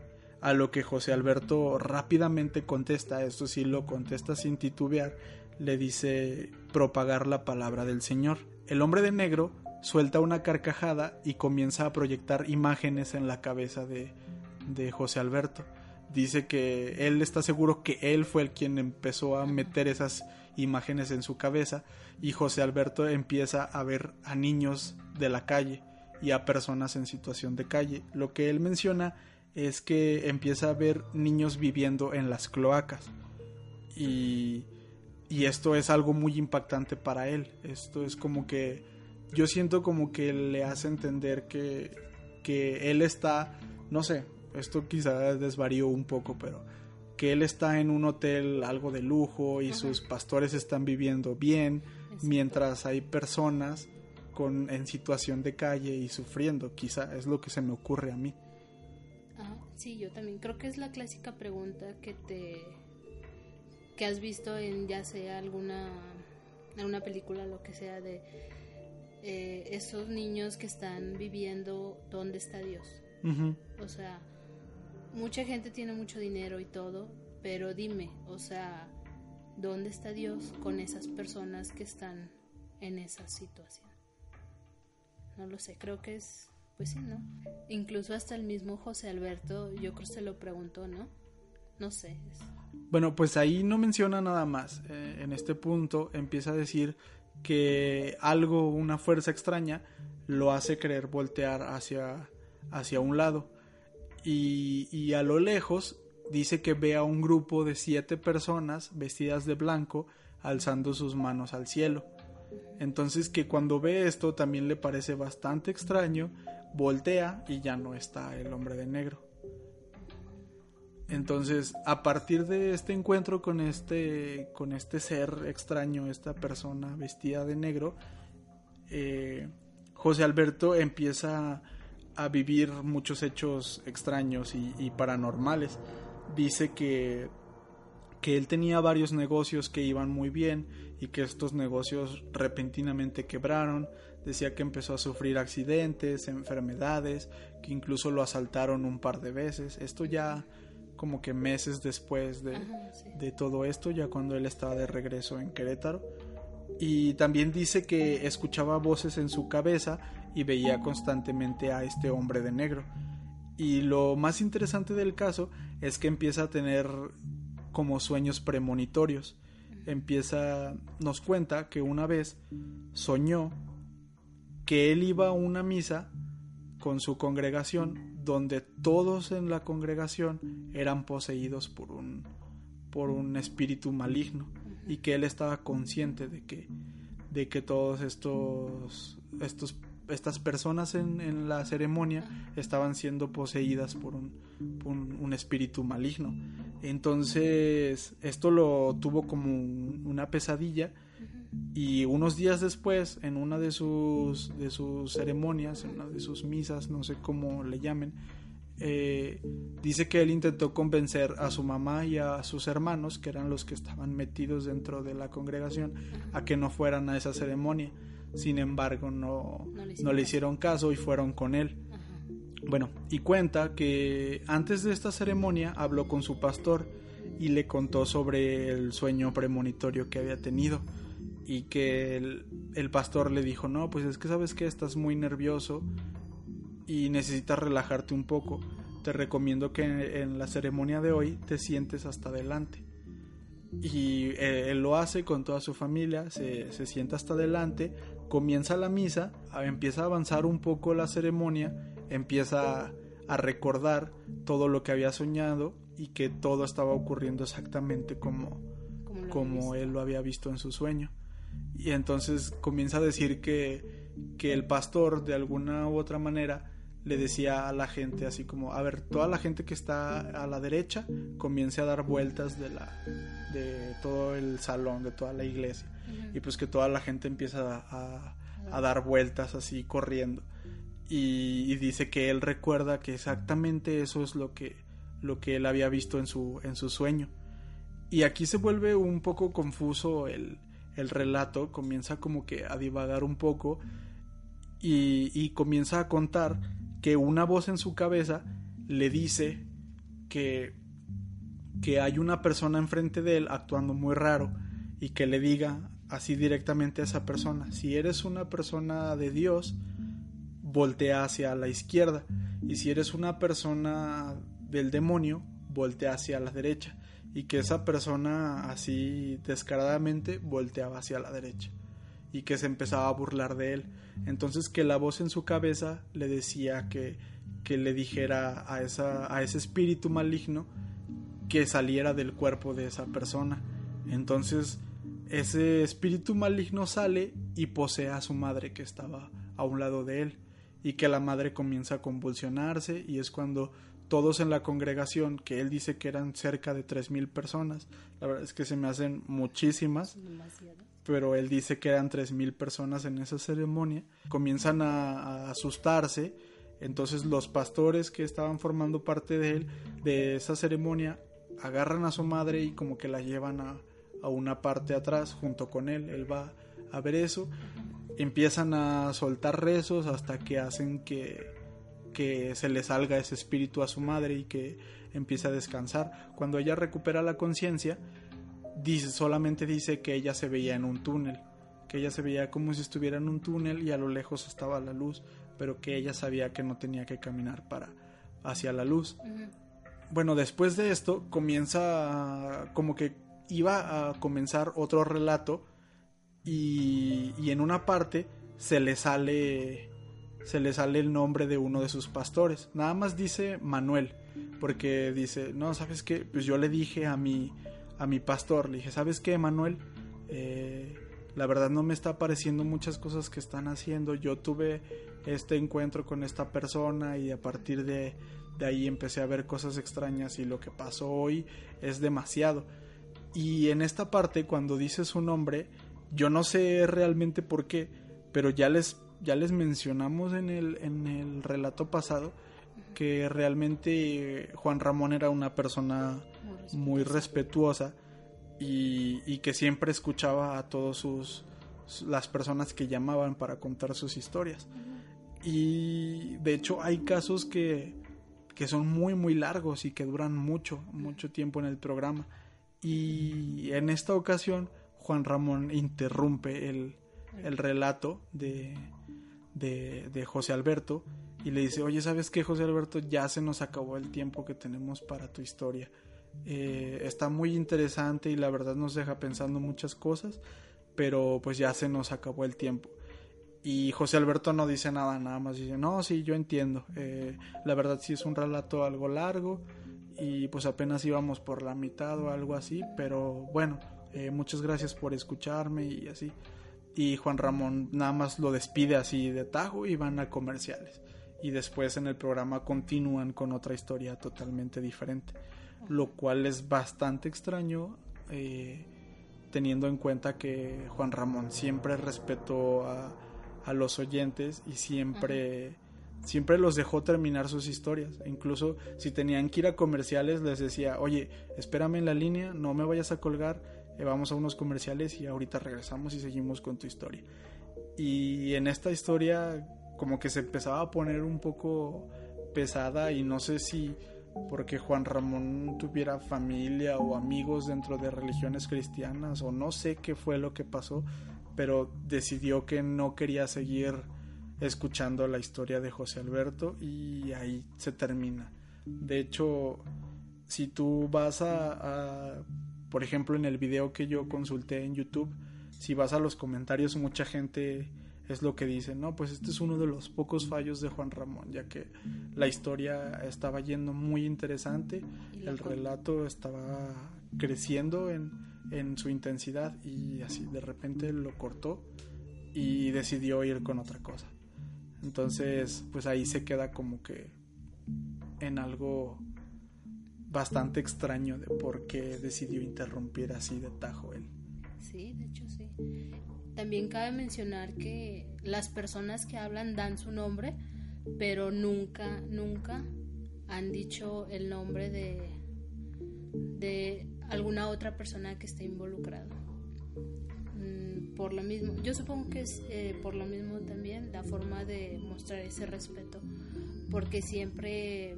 A lo que José Alberto rápidamente contesta, esto sí lo contesta sin titubear, le dice propagar la palabra del Señor. El hombre de negro suelta una carcajada y comienza a proyectar imágenes en la cabeza de, de José Alberto. Dice que él está seguro que él fue el quien empezó a meter esas imágenes en su cabeza y José Alberto empieza a ver a niños de la calle y a personas en situación de calle. Lo que él menciona es que empieza a ver niños viviendo en las cloacas y, y esto es algo muy impactante para él. Esto es como que yo siento como que le hace entender que, que él está, no sé, esto quizá desvarío un poco, pero que él está en un hotel algo de lujo y sus pastores están viviendo bien, mientras hay personas con, en situación de calle y sufriendo. Quizá es lo que se me ocurre a mí. Ah, sí, yo también. Creo que es la clásica pregunta que te que has visto en ya sea alguna alguna película lo que sea de eh, esos niños que están viviendo dónde está Dios. O sea, mucha gente tiene mucho dinero y todo, pero dime, o sea, ¿dónde está Dios con esas personas que están en esa situación? No lo sé, creo que es, pues sí, ¿no? Incluso hasta el mismo José Alberto, yo creo que se lo preguntó, ¿no? No sé. Bueno, pues ahí no menciona nada más. Eh, en este punto empieza a decir que algo, una fuerza extraña, lo hace querer voltear hacia, hacia un lado y, a lo lejos dice que ve a un grupo de siete personas vestidas de blanco alzando sus manos al cielo. Entonces que cuando ve esto también le parece bastante extraño, voltea y ya no está el hombre de negro. Entonces, a partir de este encuentro con este, con este ser extraño, esta persona vestida de negro, eh, José Alberto empieza a vivir muchos hechos extraños y, paranormales. Dice que, que él tenía varios negocios que iban muy bien y que estos negocios repentinamente quebraron. Decía que empezó a sufrir accidentes, enfermedades, que incluso lo asaltaron un par de veces. Esto ya como que meses después de, de todo esto, ya cuando él estaba de regreso en Querétaro. Y también dice que escuchaba voces en su cabeza y veía constantemente a este hombre de negro. Y lo más interesante del caso es que empieza a tener como sueños premonitorios. Empieza, nos cuenta que una vez soñó que él iba a una misa con su congregación donde todos en la congregación eran poseídos por un, por un espíritu maligno y que él estaba consciente de que, de que todos estos, estos estas personas en, la ceremonia estaban siendo poseídas por un, un, espíritu maligno. Entonces, esto lo tuvo como una pesadilla y unos días después, en una de sus, de sus ceremonias, en una de sus misas, no sé cómo le llamen, eh, dice que él intentó convencer a su mamá y a sus hermanos, que eran los que estaban metidos dentro de la congregación, a que no fueran a esa ceremonia. Sin embargo, no, no, le, hicieron caso y fueron con él. Bueno, y cuenta que antes de esta ceremonia habló con su pastor y le contó sobre el sueño premonitorio que había tenido y que el, pastor le dijo, no, pues es que sabes que estás muy nervioso y necesitas relajarte un poco. Te recomiendo que en la ceremonia de hoy te sientes hasta adelante. Y eh, él lo hace con toda su familia, se, se sienta hasta adelante, comienza la misa, empieza a avanzar un poco la ceremonia, empieza a recordar todo lo que había soñado y que todo estaba ocurriendo exactamente como, como él lo había visto en su sueño. Y entonces comienza a decir que, que el pastor de alguna u otra manera le decía a la gente así como, a ver, toda la gente que está a la derecha comience a dar vueltas de la de todo el salón, de toda la iglesia. Y pues que toda la gente empieza a, dar vueltas así corriendo. Y, y, dice que él recuerda que exactamente eso es lo que, lo que él había visto en su, en su sueño. Y aquí se vuelve un poco confuso el, el relato, comienza como que a divagar un poco y, y comienza a contar que una voz en su cabeza le dice que, que hay una persona enfrente de él actuando muy raro y que le diga así directamente a esa persona, si eres una persona de Dios, voltea hacia la izquierda y si eres una persona del demonio, voltea hacia la derecha y que esa persona así descaradamente volteaba hacia la derecha y que se empezaba a burlar de él. Entonces que la voz en su cabeza le decía que, que le dijera a, esa, a ese espíritu maligno que saliera del cuerpo de esa persona. Entonces ese espíritu maligno sale y posee a su madre que estaba a un lado de él y que la madre comienza a convulsionarse y es cuando todos en la congregación, que él dice que eran cerca de tres mil personas, la verdad es que se me hacen muchísimas, pero él dice que eran tres mil personas en esa ceremonia, comienzan a, asustarse, entonces los pastores que estaban formando parte de él, de esa ceremonia, agarran a su madre y como que la llevan a, a una parte atrás junto con él, él va a ver eso, empiezan a soltar rezos hasta que hacen que que se le salga ese espíritu a su madre y que empiece a descansar. Cuando ella recupera la conciencia, dice, solamente dice que ella se veía en un túnel, que ella se veía como si estuviera en un túnel y a lo lejos estaba la luz, pero que ella sabía que no tenía que caminar para hacia la luz. Bueno, después de esto comienza como que iba a comenzar otro relato y, en una parte se le sale se le sale el nombre de uno de sus pastores. Nada más dice Manuel, porque dice, no, ¿sabes qué? Pues yo le dije a mi, a mi pastor, le dije, ¿sabes qué, Manuel? Eh, la verdad no me está pareciendo muchas cosas que están haciendo. Yo tuve este encuentro con esta persona y a partir de, de ahí empecé a ver cosas extrañas y lo que pasó hoy es demasiado. Y en esta parte, cuando dice su nombre, yo no sé realmente por qué, pero ya les ya les mencionamos en el, en el relato pasado que realmente Juan Ramón era una persona muy respetuosa y, que siempre escuchaba a todos sus las personas que llamaban para contar sus historias. Y de hecho hay casos que, que son muy muy largos y que duran mucho, mucho tiempo en el programa. Y en esta ocasión Juan Ramón interrumpe el, el relato de, de, José Alberto y le dice, oye, ¿sabes qué, José Alberto? Ya se nos acabó el tiempo que tenemos para tu historia. Eh, está muy interesante y la verdad nos deja pensando muchas cosas, pero pues ya se nos acabó el tiempo. Y José Alberto no dice nada, nada más dice, no, sí, yo entiendo. Eh, la verdad sí es un relato algo largo y pues apenas íbamos por la mitad o algo así, pero bueno, eh, muchas gracias por escucharme y así. Y Juan Ramón nada más lo despide así de tajo y van a comerciales. Y después en el programa continúan con otra historia totalmente diferente, lo cual es bastante extraño. Eh, teniendo en cuenta que Juan Ramón siempre respetó a, a los oyentes y siempre, siempre los dejó terminar sus historias. E incluso si tenían que ir a comerciales, les decía, oye, espérame en la línea, no me vayas a colgar, eh, vamos a unos comerciales y ahorita regresamos y seguimos con tu historia. Y en esta historia como que se empezaba a poner un poco pesada y no sé si porque Juan Ramón tuviera familia o amigos dentro de religiones cristianas o no sé qué fue lo que pasó, pero decidió que no quería seguir escuchando la historia de José Alberto y ahí se termina. De hecho, si tú vas a, por ejemplo, en el video que yo consulté en YouTube, si vas a los comentarios, mucha gente es lo que dice, no, pues este es uno de los pocos fallos de Juan Ramón, ya que la historia estaba yendo muy interesante, el relato estaba creciendo en, en su intensidad y así de repente lo cortó y decidió ir con otra cosa. Entonces, pues ahí se queda como que en algo bastante extraño de por qué decidió interrumpir así de tajo él. Sí, de hecho sí. También cabe mencionar que las personas que hablan dan su nombre, pero nunca, nunca han dicho el nombre de, de alguna otra persona que esté involucrado. Mm, por lo mismo, yo supongo que es eh, por lo mismo también la forma de mostrar ese respeto, porque siempre,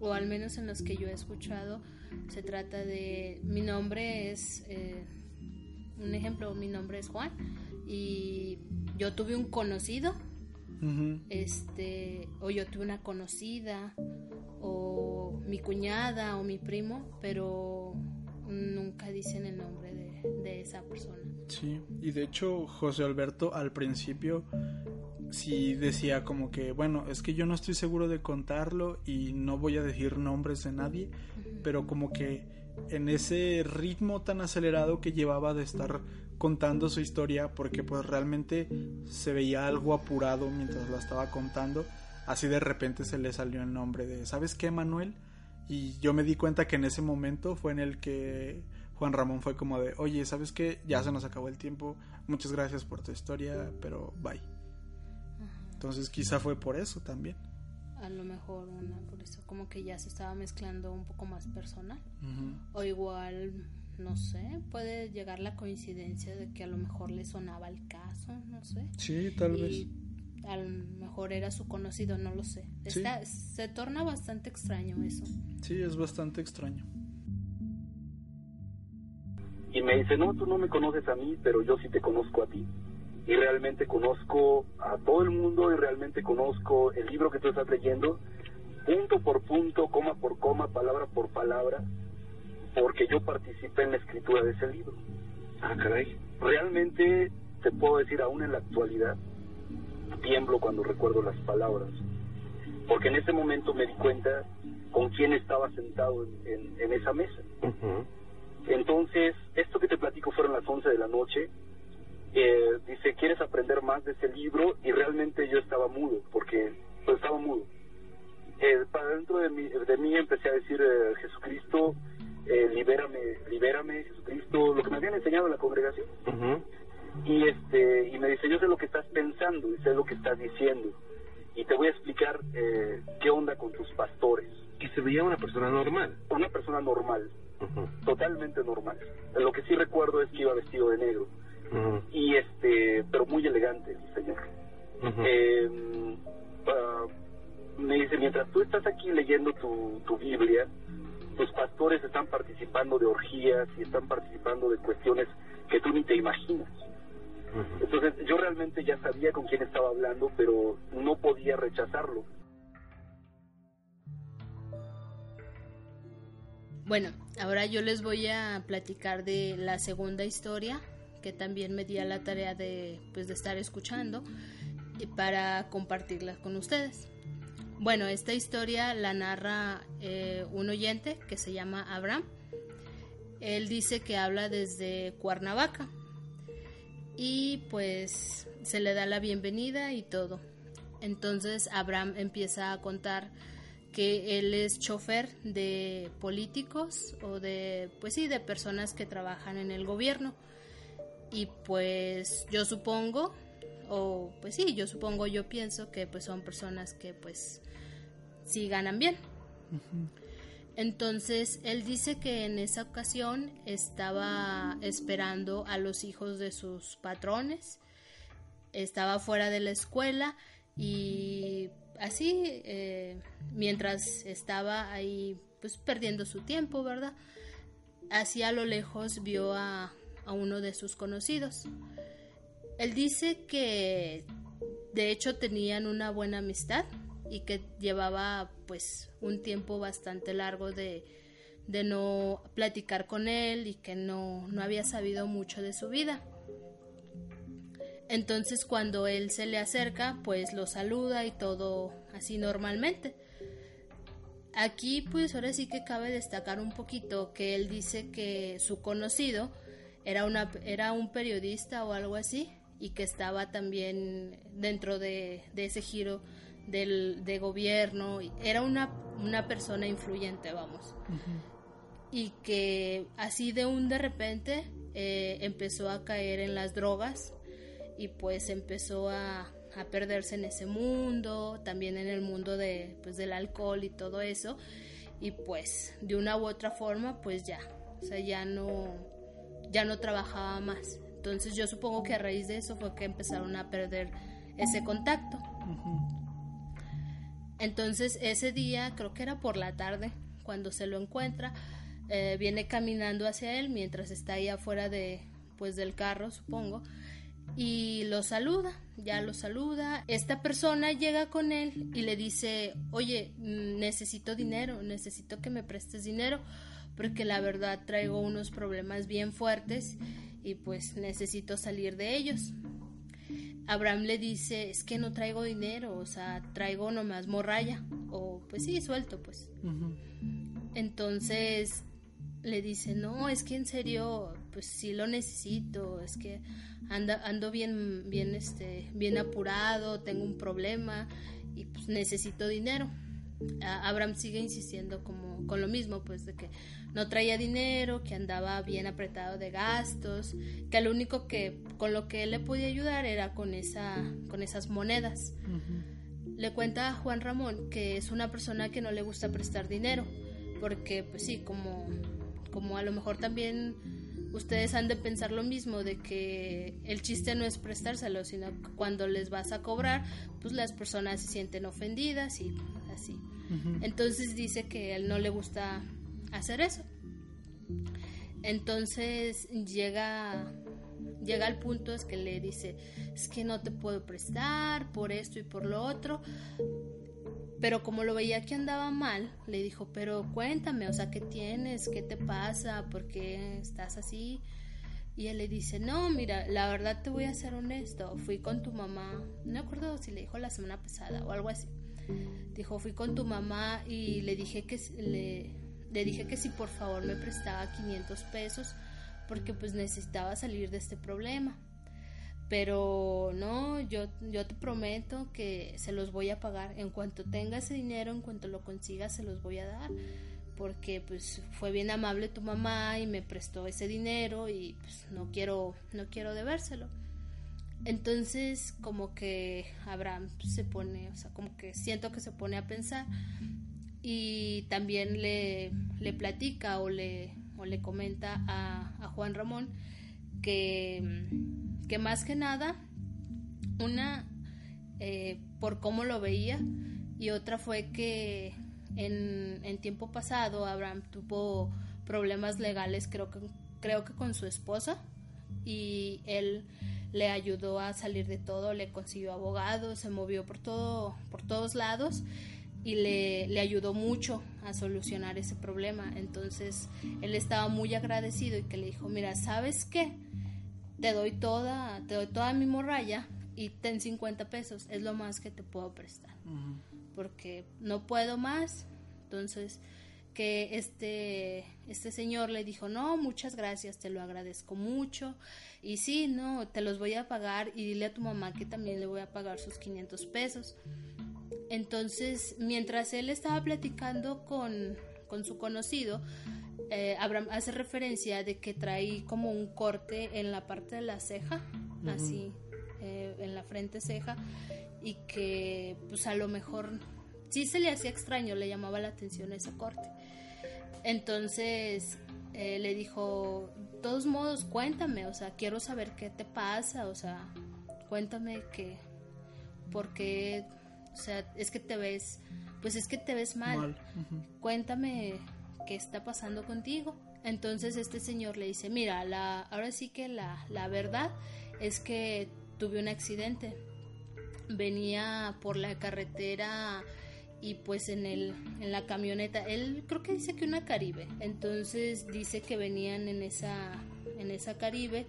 o al menos en los que yo he escuchado, se trata de mi nombre es, eh, un ejemplo, mi nombre es Juan y yo tuve un conocido, este, o yo tuve una conocida, o mi cuñada o mi primo, pero nunca dicen el nombre de, esa persona. Sí, y de hecho José Alberto al principio sí decía como que, bueno, es que yo no estoy seguro de contarlo y no voy a decir nombres de nadie, pero como que en ese ritmo tan acelerado que llevaba de estar contando su historia, porque pues realmente se veía algo apurado mientras la estaba contando, así de repente se le salió el nombre de, ¿sabes qué, Manuel? Y yo me di cuenta que en ese momento fue en el que Juan Ramón fue como de, oye, ¿sabes qué? Ya se nos acabó el tiempo, muchas gracias por tu historia, pero bye. Entonces quizá fue por eso también. A lo mejor una por eso, como que ya se estaba mezclando un poco más personal. O igual, no sé, puede llegar la coincidencia de que a lo mejor le sonaba el caso, no sé. Sí, tal vez a lo mejor era su conocido, no lo sé. se torna bastante extraño eso. Sí, es bastante extraño. Y me dice, no, tú no me conoces a mí, pero yo sí te conozco a ti. Y realmente conozco a todo el mundo y realmente conozco el libro que tú estás leyendo, punto por punto, coma por coma, palabra por palabra, porque yo participé en la escritura de ese libro. Ah, caray. Realmente te puedo decir, aún en la actualidad, tiemblo cuando recuerdo las palabras, porque en ese momento me di cuenta con quién estaba sentado en, esa mesa. Entonces, esto que te platico fueron las 11 de la noche. Eh, dice, ¿quieres aprender más de ese libro? Y realmente yo estaba mudo, porque pues, estaba mudo. Eh, para dentro de mí, de mí empecé a decir, eh, Jesucristo, eh, libérame, libérame, Jesucristo, lo que me habían enseñado en la congregación y este y me dice yo sé lo que estás pensando y sé lo que estás diciendo y te voy a explicar eh, qué onda con tus pastores y se veía una persona normal una persona normal totalmente normal. Lo que sí recuerdo es que iba vestido de negro. Y este pero muy elegante el señor em, ah, me dice mientras tú estás aquí leyendo tu, tu Biblia tus pastores están participando de orgías y están participando de cuestiones que tú ni te imaginas entonces yo realmente ya sabía con quién estaba hablando, pero no podía rechazarlo. Bueno, ahora yo les voy a platicar de la segunda historia que también me di a la tarea de, pues, de estar escuchando para compartirla con ustedes. Bueno, esta historia la narra eh, un oyente que se llama Abraham. Él dice que habla desde Cuernavaca y pues se le da la bienvenida y todo. Entonces Abraham empieza a contar que él es chofer de políticos o de, pues sí, de personas que trabajan en el gobierno. Y pues yo supongo, o pues sí, yo supongo, yo pienso que pues son personas que pues sí ganan bien. Entonces él dice que en esa ocasión estaba esperando a los hijos de sus patrones, estaba fuera de la escuela y así, eh, mientras estaba ahí, pues perdiendo su tiempo, ¿verdad? Así a lo lejos vio a, a uno de sus conocidos. Él dice que de hecho tenían una buena amistad y que llevaba pues un tiempo bastante largo de, de no platicar con él y que no, no había sabido mucho de su vida. Entonces cuando él se le acerca, pues lo saluda y todo así normalmente. Aquí pues ahora sí que cabe destacar un poquito que él dice que su conocido era, una, era un periodista o algo así y que estaba también dentro de, ese giro del, de gobierno. Era una, una persona influyente, vamos. Y que así de un de repente eh, empezó a caer en las drogas y pues empezó a, a, perderse en ese mundo, también en el mundo de, pues, del alcohol y todo eso. Y pues de una u otra forma pues ya, o sea, ya no, ya no trabajaba más. Entonces yo supongo que a raíz de eso fue que empezaron a perder ese contacto. Entonces ese día, creo que era por la tarde, cuando se lo encuentra, eh, viene caminando hacia él mientras está ahí afuera de, pues, del carro, supongo y lo saluda, ya lo saluda. Esta persona llega con él y le dice, oye, necesito dinero, necesito que me prestes dinero porque la verdad traigo unos problemas bien fuertes y pues necesito salir de ellos. Abraham le dice, es que no traigo dinero, o sea, traigo nomás morralla, o pues sí, suelto, pues. Entonces le dice, no, es que en serio, pues sí lo necesito, es que ando bien, bien, este, bien apurado, tengo un problema y pues necesito dinero. Abraham sigue insistiendo como con lo mismo, pues de que no traía dinero, que andaba bien apretado de gastos, que lo único que con lo que él le podía ayudar era con esa, con esas monedas. Le cuenta a Juan Ramón que es una persona que no le gusta prestar dinero, porque pues sí, como, como a lo mejor también ustedes han de pensar lo mismo, de que el chiste no es prestárselo, sino que cuando les vas a cobrar, pues las personas se sienten ofendidas y así. Entonces dice que a él no le gusta hacer eso. Entonces llega llega al punto es que le dice, es que no te puedo prestar por esto y por lo otro, pero como lo veía que andaba mal, le dijo, pero cuéntame, o sea, ¿qué tienes? ¿Qué te pasa? ¿Por qué estás así? Y él le dice, no, mira, la verdad te voy a ser honesto, fui con tu mamá, no me acuerdo si le dijo la semana pasada o algo así. Dijo, fui con tu mamá y le dije que le, le dije que si por favor me prestaba 500 pesos porque pues necesitaba salir de este problema pero no, yo, yo te prometo que se los voy a pagar. En cuanto tenga ese dinero, en cuanto lo consiga, se los voy a dar. Porque pues fue bien amable tu mamá y me prestó ese dinero y pues no quiero, no quiero debérselo. Entonces como que Abraham se pone, o sea, como que siento que se pone a pensar y también le, le platica o le, o le comenta a, a Juan Ramón que que más que nada, una eh, por cómo lo veía y otra fue que en, en, tiempo pasado Abraham tuvo problemas legales creo que, creo que con su esposa y él le ayudó a salir de todo, le consiguió abogado, se movió por todo, por todos lados y le, le, ayudó mucho a solucionar ese problema. Entonces él estaba muy agradecido y que le dijo, mira, ¿sabes qué? Te doy toda, te doy toda mi morralla y ten 50 pesos, es lo más que te puedo prestar, porque no puedo más, entonces que este, este señor le dijo, no, muchas gracias, te lo agradezco mucho, y sí, no, te los voy a pagar y dile a tu mamá que también le voy a pagar sus 500 pesos. Entonces, mientras él estaba platicando con, con su conocido, eh, Abraham hace referencia de que trae como un corte en la parte de la ceja, así, eh, en la frente ceja, y que pues a lo mejor sí se le hacía extraño, le llamaba la atención ese corte. Entonces eh, le dijo, todos modos, cuéntame, o sea, quiero saber qué te pasa, o sea, cuéntame que, porque, o sea, es que te ves, pues es que te ves mal, cuéntame qué está pasando contigo. Entonces este señor le dice, mira, la, ahora sí que la, la verdad es que tuve un accidente. Venía por la carretera y pues en el en la camioneta él creo que dice que una Caribe entonces dice que venían en esa en esa Caribe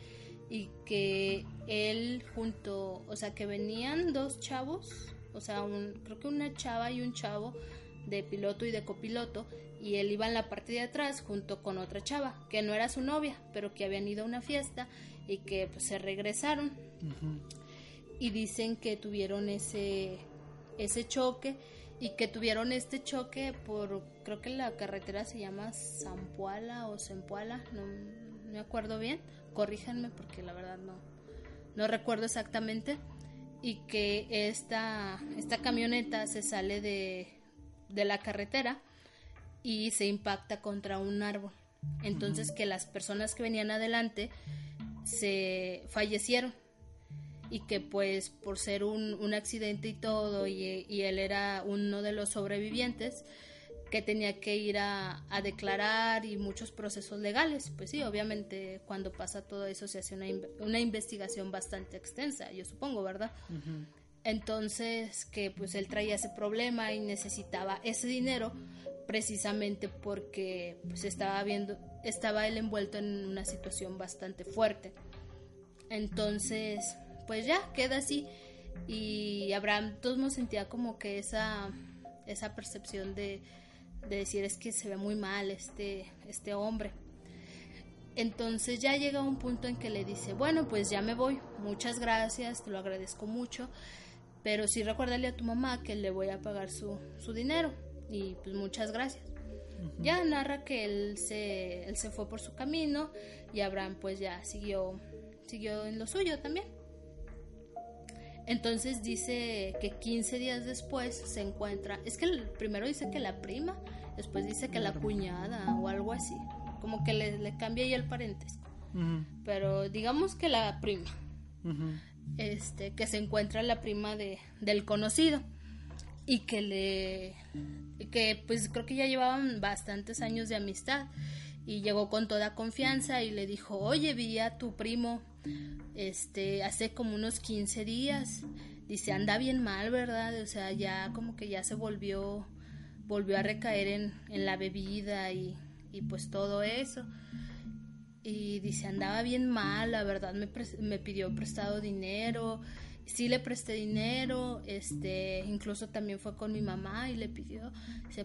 y que él junto o sea que venían dos chavos o sea un, creo que una chava y un chavo de piloto y de copiloto y él iba en la parte de atrás junto con otra chava que no era su novia pero que habían ido a una fiesta y que pues se regresaron. Y dicen que tuvieron ese ese choque y que tuvieron este choque por, creo que la carretera se llama Zampuala o Zempuala, no, me acuerdo bien, corríjanme porque la verdad no, no recuerdo exactamente, y que esta, esta camioneta se sale de, de la carretera y se impacta contra un árbol. Entonces que las personas que venían adelante se fallecieron y que pues por ser un, un accidente y todo y, él era uno de los sobrevivientes que tenía que ir a, a, declarar y muchos procesos legales. Pues sí, obviamente cuando pasa todo eso se hace una, una investigación bastante extensa, yo supongo, ¿verdad? Entonces que pues él traía ese problema y necesitaba ese dinero precisamente porque pues estaba viendo, estaba él envuelto en una situación bastante fuerte. Entonces, pues ya, queda así. Y Abraham todos nos sentía como que esa, esa percepción de, de decir es que se ve muy mal este, este hombre. Entonces ya llega un punto en que le dice, bueno, pues ya me voy, muchas gracias, te lo agradezco mucho, pero sí recuérdale a tu mamá que le voy a pagar su, su dinero y pues muchas gracias. Ya narra que él se, él se fue por su camino y Abraham pues ya siguió, siguió en lo suyo también. Entonces dice que 15 días después se encuentra, es que el, primero dice que la prima, después dice que la cuñada o algo así, como que le, cambia ahí el parentesco. Pero digamos que la prima, este, que se encuentra la prima de, del conocido y que le, que pues creo que ya llevaban bastantes años de amistad y llegó con toda confianza y le dijo, oye, vi a tu primo este, hace como unos 15 días. Dice, anda bien mal, ¿verdad? O sea, ya como que ya se volvió, volvió a recaer en, en la bebida y, y, pues todo eso. Y dice, andaba bien mal, la verdad me, me pidió prestado dinero. Sí le presté dinero, este, incluso también fue con mi mamá y le pidió,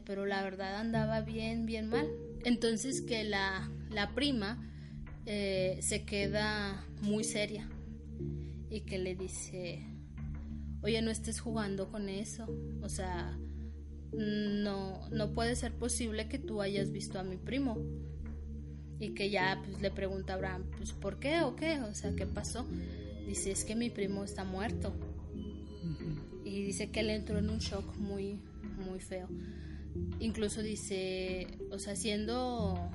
pero la verdad andaba bien, bien mal. Entonces que la, la prima eh, se queda muy seria y que le dice, oye, no estés jugando con eso, o sea, no, no puede ser posible que tú hayas visto a mi primo. Y que ya pues, le pregunta Abraham, pues ¿por qué o qué? O sea, ¿qué pasó? Dice, es que mi primo está muerto. Y dice que él entró en un shock muy, muy feo. Incluso dice, o sea, siendo,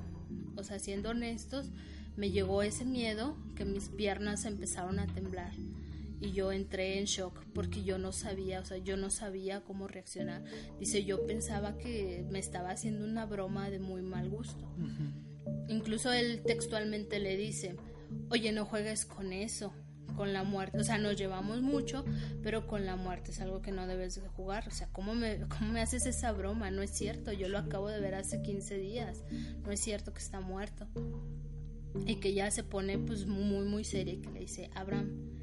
o sea, siendo honestos, me llegó ese miedo que mis piernas empezaron a temblar y yo entré en shock porque yo no sabía, o sea, yo no sabía cómo reaccionar. Dice, yo pensaba que me estaba haciendo una broma de muy mal gusto. Incluso él textualmente le dice, oye, no juegues con eso, con la muerte. O sea, nos llevamos mucho, pero con la muerte es algo que no debes de jugar. O sea, ¿cómo me, cómo me haces esa broma? No es cierto, yo lo acabo de ver hace 15 días. No es cierto que está muerto y que ya se pone pues muy muy seria y que le dice Abraham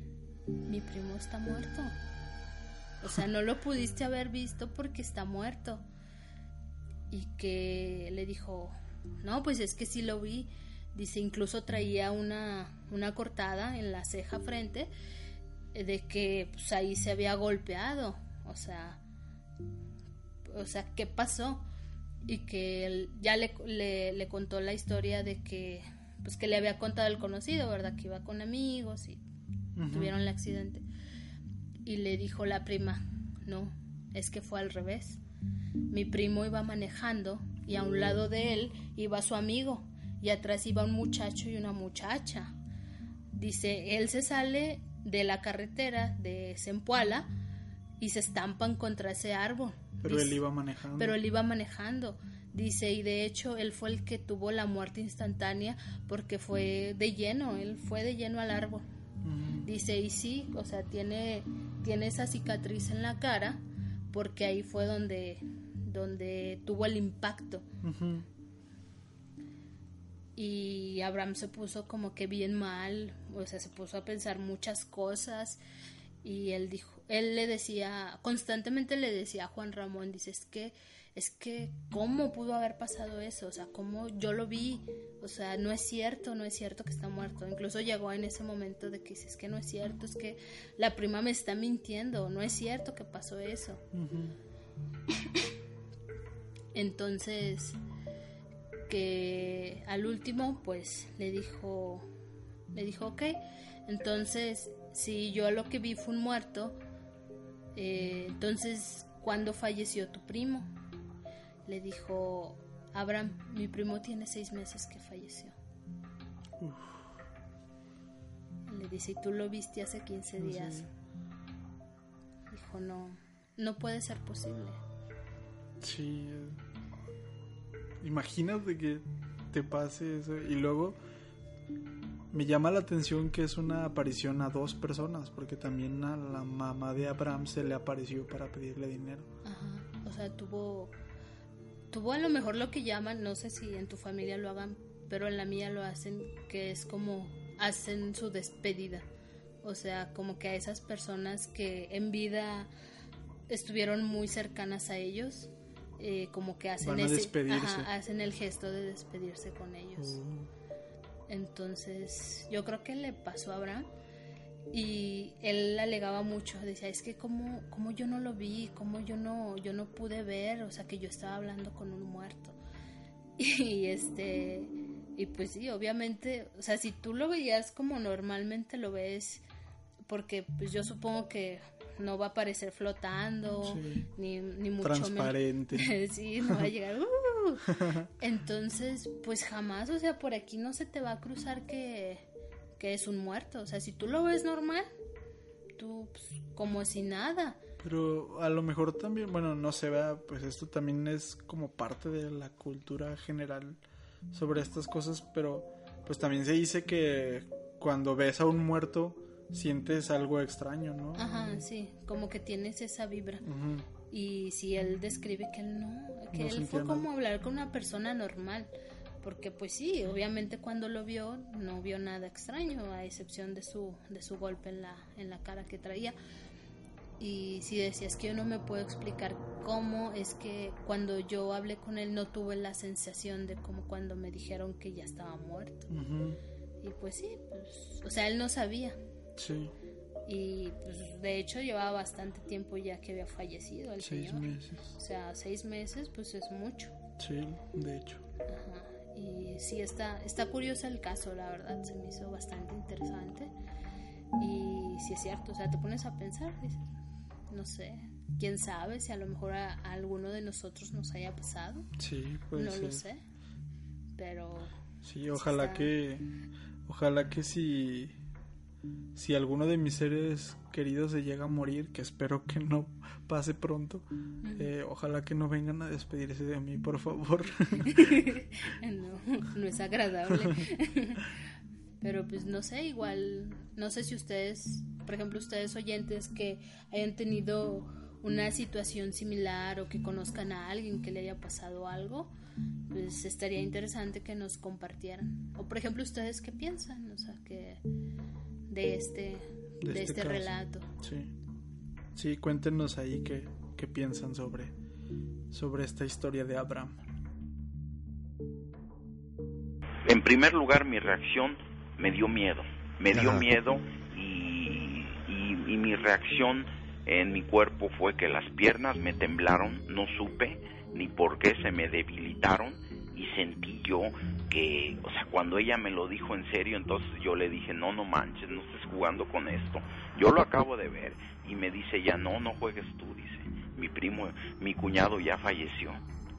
mi primo está muerto. O sea, no lo pudiste haber visto porque está muerto. Y que le dijo, no, pues es que sí lo vi. Dice, incluso traía una, una cortada en la ceja frente de que pues, ahí se había golpeado. O sea, o sea, ¿qué pasó? Y que él ya le, le, contó la historia de que, pues que le había contado el conocido, ¿verdad? Que iba con amigos y tuvieron el accidente. Y le dijo la prima, no, es que fue al revés. Mi primo iba manejando y a un lado de él iba su amigo y atrás iba un muchacho y una muchacha. Dice, él se sale de la carretera de Zempoala y se estampan contra ese árbol. Pero él iba manejando. Pero él iba manejando. Dice, y de hecho él fue el que tuvo la muerte instantánea porque fue de lleno, él fue de lleno al árbol. Dice, y sí, o sea, tiene, tiene esa cicatriz en la cara porque ahí fue donde, donde tuvo el impacto. Y Abraham se puso como que bien mal, o sea, se puso a pensar muchas cosas y él dijo, él le decía, constantemente le decía a Juan Ramón, dice, es que, es que, ¿cómo pudo haber pasado eso? O sea, ¿cómo yo lo vi? O sea, no es cierto, no es cierto que está muerto. Incluso llegó en ese momento de que dice, es que no es cierto, es que la prima me está mintiendo, no es cierto que pasó eso. Entonces, que al último, pues, le dijo, le dijo, ok, entonces si yo lo que vi fue un muerto, eh, entonces, ¿cuándo falleció tu primo? Le dijo, Abraham, mi primo tiene seis meses que falleció. Le dice, ¿y tú lo viste hace 15 días? Dijo, no, no puede ser posible. Sí. Imagínate que te pase eso y luego me llama la atención que es una aparición a dos personas, porque también a la mamá de Abraham se le apareció para pedirle dinero. Ajá, o sea, tuvo, tuvo a lo mejor lo que llaman, no sé si en tu familia lo hagan, pero en la mía lo hacen, que es como hacen su despedida. O sea, como que a esas personas que en vida estuvieron muy cercanas a ellos, eh, como que hacen, ese, hacen el gesto de despedirse con ellos. Oh. Entonces, yo creo que le pasó a Abraham y él alegaba mucho, decía, es que como, como yo no lo vi, como yo no, yo no pude ver, o sea, que yo estaba hablando con un muerto. Y este, y pues sí, obviamente, o sea, si tú lo veías como normalmente lo ves, porque pues yo supongo que no va a aparecer flotando, ni, ni mucho Transparente. sí, no va a llegar. Uh". Entonces, pues jamás, o sea, por aquí no se te va a cruzar que, que es un muerto. O sea, si tú lo ves normal, tú pues, como si nada. Pero a lo mejor también, bueno, no se vea, pues esto también es como parte de la cultura general sobre estas cosas, pero pues también se dice que cuando ves a un muerto sientes algo extraño, ¿no? Ajá, sí, como que tienes esa vibra. Y si él describe que él no, que él fue como hablar con una persona normal, porque pues sí, obviamente cuando lo vio no vio nada extraño, a excepción de su de su golpe en la en la cara que traía. Y si decías que yo no me puedo explicar cómo es que cuando yo hablé con él no tuve la sensación de como cuando me dijeron que ya estaba muerto. Y pues sí, pues, o sea, él no sabía. Sí. Y pues de hecho llevaba bastante tiempo ya que había fallecido el seis meses. O sea, seis meses pues es mucho. Sí, de hecho. Ajá. Y sí está, está curioso el caso, la verdad, se me hizo bastante interesante. Y sí es cierto, o sea, te pones a pensar, no sé, quién sabe si a lo mejor a, alguno de nosotros nos haya pasado. Sí, puede no lo sé. Pero... Sí, ojalá que... Ojalá que si si alguno de mis seres queridos se llega a morir, que espero que no pase pronto, eh, ojalá que no vengan a despedirse de mí, por favor. no, no es agradable. Pero pues no sé, igual, no sé si ustedes, por ejemplo, ustedes oyentes que hayan tenido una situación similar o que conozcan a alguien que le haya pasado algo, pues estaría interesante que nos compartieran. O por ejemplo, ustedes qué piensan, o sea, que de este de, este, relato. Sí. Sí, cuéntenos ahí qué, qué piensan sobre, sobre esta historia de Abraham. En primer lugar, mi reacción me dio miedo. Me dio miedo y, y, mi reacción en mi cuerpo fue que las piernas me temblaron, no supe ni por qué se me debilitaron y sentí yo que, o sea, cuando ella me lo dijo en serio, entonces yo le dije, no, no manches, no estés jugando con esto. Yo lo acabo de ver y me dice ya, no, no juegues tú, dice. Mi primo, mi cuñado ya falleció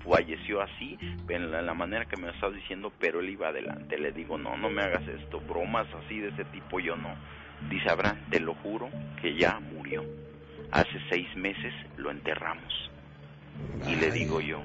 falleció así, en la, manera que me lo estás diciendo, pero él iba adelante. Le digo, no, no me hagas esto, bromas así de ese tipo yo no. Dice Abraham, te lo juro que ya murió. Hace seis meses lo enterramos. Y le digo yo,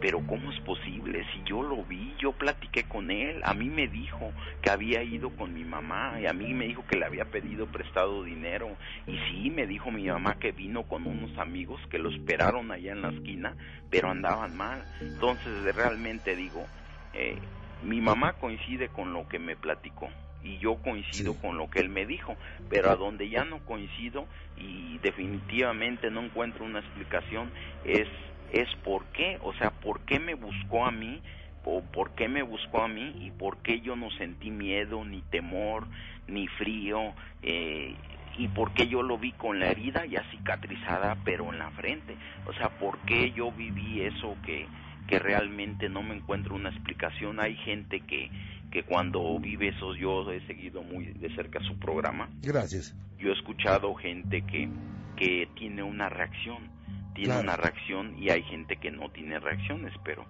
pero ¿cómo es posible? Si yo lo vi, yo platiqué con él, a mí me dijo que había ido con mi mamá y a mí me dijo que le había pedido prestado dinero y sí, me dijo mi mamá que vino con unos amigos que lo esperaron allá en la esquina, pero andaban mal. Entonces realmente digo, eh, mi mamá coincide con lo que me platicó y yo coincido con lo que él me dijo, pero a donde ya no coincido y definitivamente no encuentro una explicación es es por qué, o sea, por qué me buscó a mí, o por qué me buscó a mí y por qué yo no sentí miedo, ni temor, ni frío, eh, y por qué yo lo vi con la herida ya cicatrizada, pero en la frente, o sea, por qué yo viví eso que, que realmente no me encuentro una explicación. Hay gente que, que cuando vive eso, yo he seguido muy de cerca su programa. Gracias. Yo he escuchado gente que, que tiene una reacción tiene una reacción y hay gente que no tiene reacciones, pero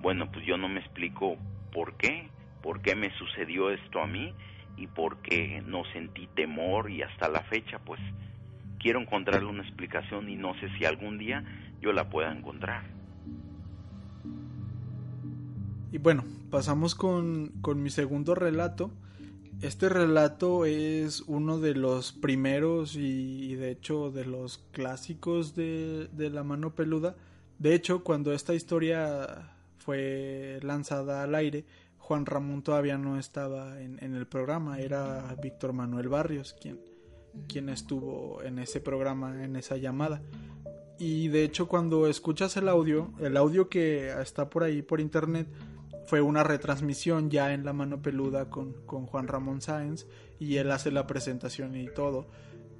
bueno, pues yo no me explico por qué, por qué me sucedió esto a mí y por qué no sentí temor y hasta la fecha pues quiero encontrarle una explicación y no sé si algún día yo la pueda encontrar. Y bueno, pasamos con, con mi segundo relato este relato es uno de los primeros y, de hecho de los clásicos de, la mano peluda. De hecho, cuando esta historia fue lanzada al aire, Juan Ramón todavía no estaba en, el programa, era Víctor Manuel Barrios quien, quien estuvo en ese programa, en esa llamada. Y de hecho cuando escuchas el audio, el audio que está por ahí por internet, fue una retransmisión ya en la mano peluda con, Juan Ramón Sáenz y él hace la presentación y todo.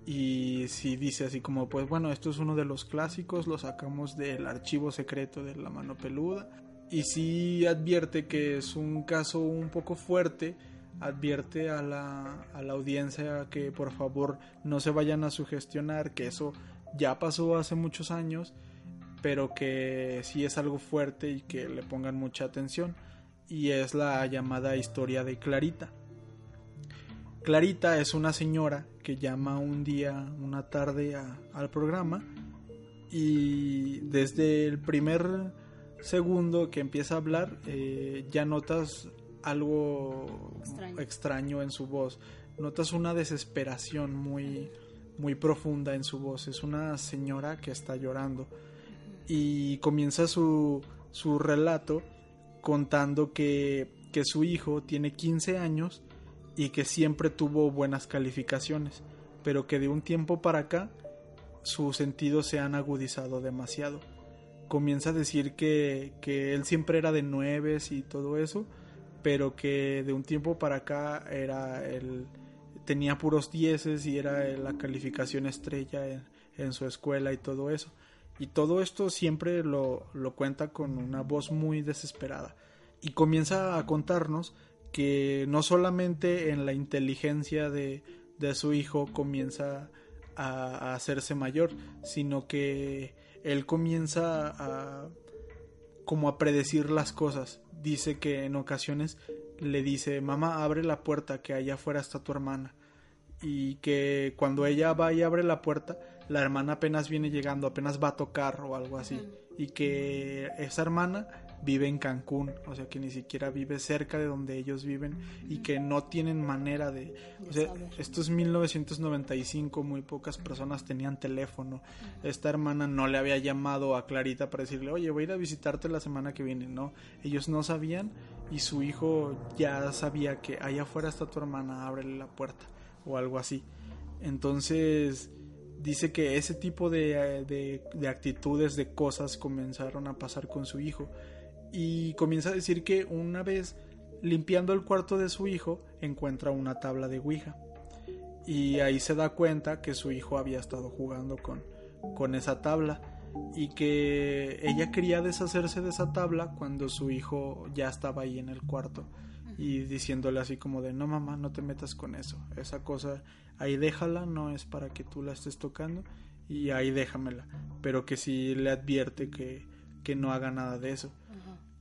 Y si dice así como, pues bueno, esto es uno de los clásicos, lo sacamos del archivo secreto de la mano peluda. Y si advierte que es un caso un poco fuerte, advierte a la, a la audiencia que por favor no se vayan a sugestionar, que eso ya pasó hace muchos años, pero que sí es algo fuerte y que le pongan mucha atención y es la llamada historia de Clarita. Clarita es una señora que llama un día, una tarde al programa y desde el primer segundo que empieza a hablar eh, ya notas algo extraño. en su voz, notas una desesperación muy, muy profunda en su voz, es una señora que está llorando y comienza su, su relato contando que, que su hijo tiene 15 años y que siempre tuvo buenas calificaciones, pero que de un tiempo para acá sus sentidos se han agudizado demasiado. Comienza a decir que, que él siempre era de nueves y todo eso, pero que de un tiempo para acá era el tenía puros dieces y era la calificación estrella en, en, su escuela y todo eso. Y todo esto siempre lo, lo cuenta con una voz muy desesperada. Y comienza a contarnos que no solamente en la inteligencia de, de su hijo comienza a, hacerse mayor, sino que él comienza a como a predecir las cosas. Dice que en ocasiones le dice, mamá, abre la puerta, que allá afuera está tu hermana. Y que cuando ella va y abre la puerta, la hermana apenas viene llegando, apenas va a tocar o algo así. Y que esa hermana vive en Cancún, o sea que ni siquiera vive cerca de donde ellos viven y que no tienen manera de... O sea, esto es 1995, muy pocas personas tenían teléfono. Esta hermana no le había llamado a Clarita para decirle, oye, voy a ir a visitarte la semana que viene, ¿no? Ellos no sabían y su hijo ya sabía que allá afuera está tu hermana, ábrele la puerta o algo así Entonces dice que ese tipo de, de, actitudes, de cosas comenzaron a pasar con su hijo. Y comienza a decir que una vez limpiando el cuarto de su hijo encuentra una tabla de Ouija. Y ahí se da cuenta que su hijo había estado jugando con, con esa tabla y que ella quería deshacerse de esa tabla cuando su hijo ya estaba ahí en el cuarto y diciéndole así como de no mamá no te metas con eso. Esa cosa ahí déjala no es para que tú la estés tocando y ahí déjamela pero que si le advierte que, que no haga nada de eso.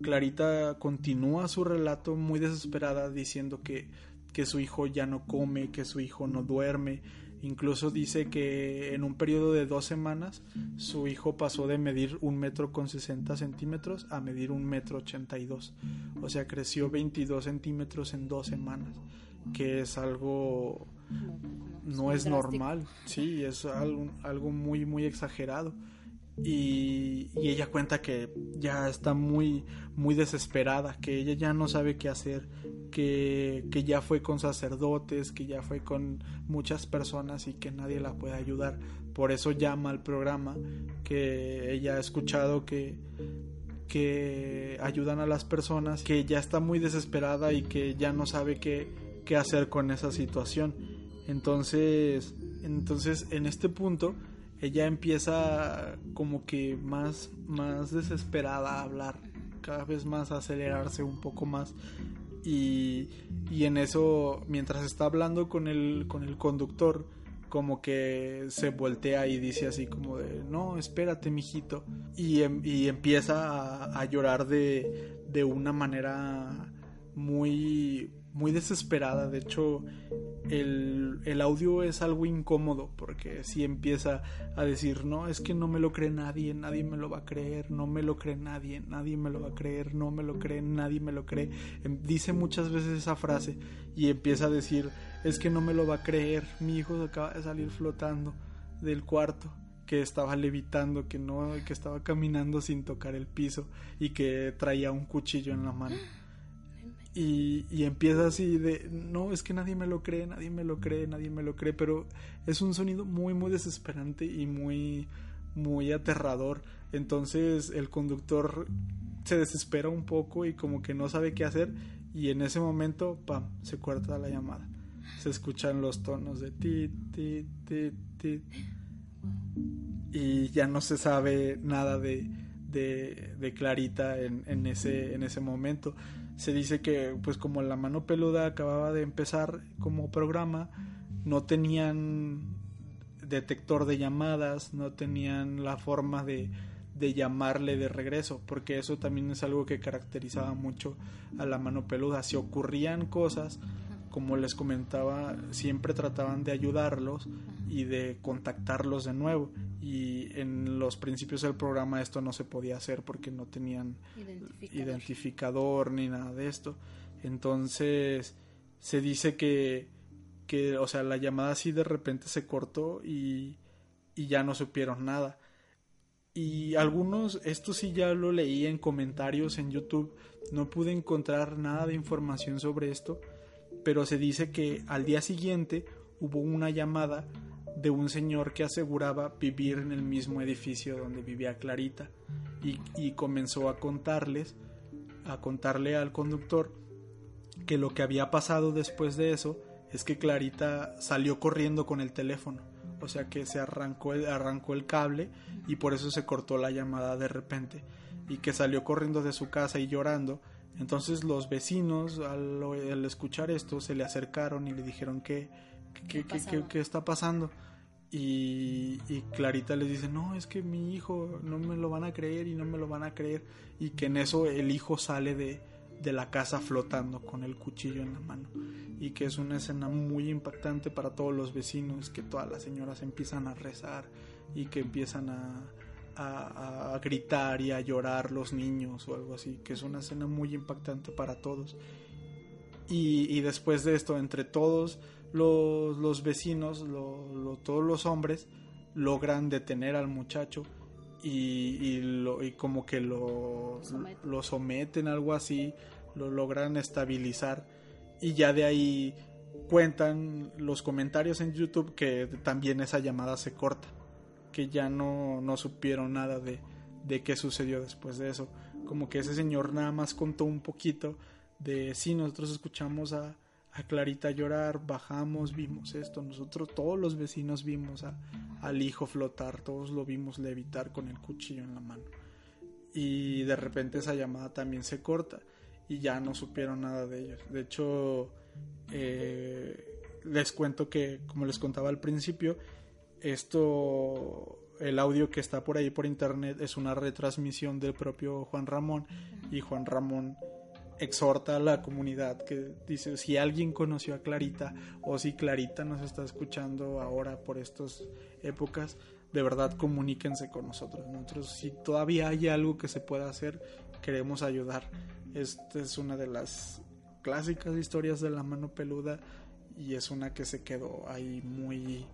Clarita continúa su relato muy desesperada diciendo que, que su hijo ya no come que su hijo no duerme Incluso dice que en un periodo de dos semanas su hijo pasó de medir un metro con 60 centímetros a medir un metro 82. O sea, creció 22 centímetros en dos semanas, que es algo... no es normal, sí, es algo, algo muy, muy exagerado. Y, y, ella cuenta que ya está muy muy desesperada que ella ya no sabe qué hacer que, que, ya fue con sacerdotes que ya fue con muchas personas y que nadie la puede ayudar. Por eso llama al programa que ella ha escuchado que que ayudan a las personas que ya está muy desesperada y que ya no sabe qué, qué hacer con esa situación. Entonces entonces en este punto ella empieza como que más, más desesperada a hablar, cada vez más a acelerarse un poco más. Y, y en eso, mientras está hablando con el, con el conductor, como que se voltea y dice así como de, no, espérate, mijito. Y, em, y empieza a, a llorar de, de una manera muy, muy desesperada. De hecho, el, el, audio es algo incómodo porque si empieza a decir, no, es que no me lo cree nadie, nadie me lo va a creer, no me lo cree nadie, nadie me lo va a creer, no me lo cree, nadie me lo cree. Em, dice muchas veces esa frase y empieza a decir, es que no me lo va a creer, mi hijo acaba de salir flotando del cuarto que estaba levitando, que no, que estaba caminando sin tocar el piso y que traía un cuchillo en la mano. Y, y, empieza así de, no, es que nadie me lo cree, nadie me lo cree, nadie me lo cree, pero es un sonido muy, muy desesperante y muy, muy aterrador. Entonces el conductor se desespera un poco y como que no sabe qué hacer y en ese momento, pam, se corta la llamada. Se escuchan los tonos de ti, ti, ti, ti. Y ya no se sabe nada de, de, de Clarita en, en, ese, en ese momento se dice que pues como la mano peluda acababa de empezar como programa no tenían detector de llamadas no tenían la forma de, de llamarle de regreso porque eso también es algo que caracterizaba mucho a la mano peluda. Si ocurrían cosas como les comentaba siempre trataban de ayudarlos y de contactarlos de nuevo y en los principios del programa esto no se podía hacer porque no tenían identificador, ni nada de esto. Entonces se dice que, que, o sea, la llamada así de repente se cortó y, y ya no supieron nada. Y algunos, esto sí ya lo leí en comentarios en YouTube, no pude encontrar nada de información sobre esto, pero se dice que al día siguiente hubo una llamada de un señor que aseguraba vivir en el mismo edificio donde vivía Clarita y, comenzó a contarles, a contarle al conductor que lo que había pasado después de eso es que Clarita salió corriendo con el teléfono, o sea que se arrancó el, arrancó el cable y por eso se cortó la llamada de repente y que salió corriendo de su casa y llorando. Entonces los vecinos al, al escuchar esto se le acercaron y le dijeron que ¿Qué, qué, está pasando? Y, Clarita les dice, no, es que mi hijo no me lo van a creer y no me lo van a creer. Y que en eso el hijo sale de, de la casa flotando con el cuchillo en la mano. Y que es una escena muy impactante para todos los vecinos, que todas las señoras empiezan a rezar y que empiezan a, a, a, gritar y a llorar los niños o algo así, que es una escena muy impactante para todos. Y, y después de esto, entre todos, los, los vecinos, todos los hombres, logran detener al muchacho y, y, lo, y como que lo, lo someten, algo así, lo logran estabilizar y ya de ahí cuentan los comentarios en YouTube que también esa llamada se corta, que ya no, no supieron nada de, de qué sucedió después de eso. Como que ese señor nada más contó un poquito de si nosotros escuchamos a, a Clarita llorar, bajamos, vimos esto, nosotros todos los vecinos vimos a, al hijo flotar, todos lo vimos levitar con el cuchillo en la mano. Y de repente esa llamada también se corta y ya no supieron nada de ellos. De hecho, eh, les cuento que, como les contaba al principio, esto, el audio que está por ahí por internet es una retransmisión del propio Juan Ramón y Juan Ramón exhorta a la comunidad que dice si alguien conoció a Clarita o si Clarita nos está escuchando ahora por estas épocas, de verdad comuníquense con nosotros. Nosotros si todavía hay algo que se pueda hacer, queremos ayudar. Esta es una de las clásicas historias de la mano peluda y es una que se quedó ahí muy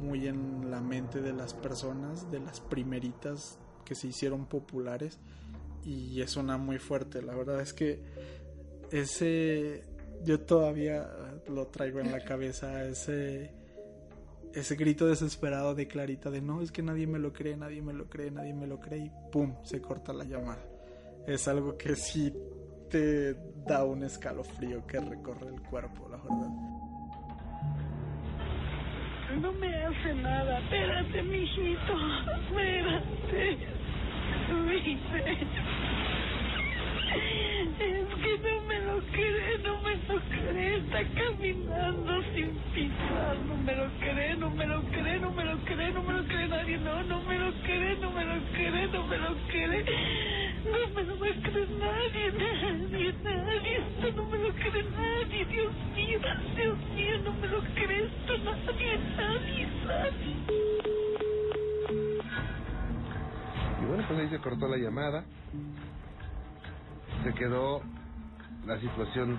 muy en la mente de las personas, de las primeritas que se hicieron populares y es una muy fuerte. La verdad es que ese yo todavía lo traigo en la cabeza ese ese grito desesperado de Clarita de no, es que nadie me lo cree, nadie me lo cree, nadie me lo cree y pum, se corta la llamada. Es algo que sí te da un escalofrío que recorre el cuerpo, la verdad. No me hace nada, espérate, mijito, espérate. Es que no me lo cree, no me lo cree, está caminando sin pisar, no me lo cree, no me lo cree, no me lo cree, no me lo cree nadie, no, no me lo cree, no me lo cree, no me lo cree, no me lo cree nadie, nadie, nadie, esto no me lo cree nadie, Dios mío, Dios mío, no me lo cree esto nadie, nadie, nadie. Y bueno, pues ahí se cortó la llamada se quedó la situación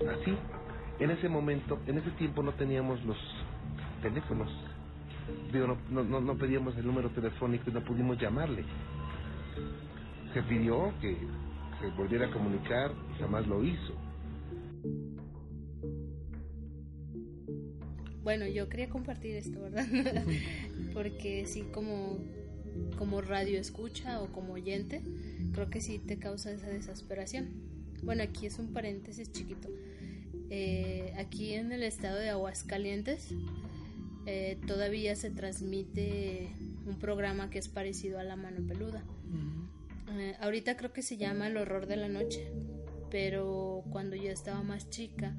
así. En ese momento, en ese tiempo no teníamos los teléfonos. Digo, no, no, no pedíamos el número telefónico y no pudimos llamarle. Se pidió que se volviera a comunicar y jamás lo hizo. Bueno, yo quería compartir esto, ¿verdad? Porque sí, como, como radio escucha o como oyente, creo que sí te causa esa desesperación. Bueno, aquí es un paréntesis chiquito. Eh, aquí en el estado de Aguascalientes eh, todavía se transmite un programa que es parecido a La Mano Peluda. Eh, ahorita creo que se llama El Horror de la Noche, pero cuando yo estaba más chica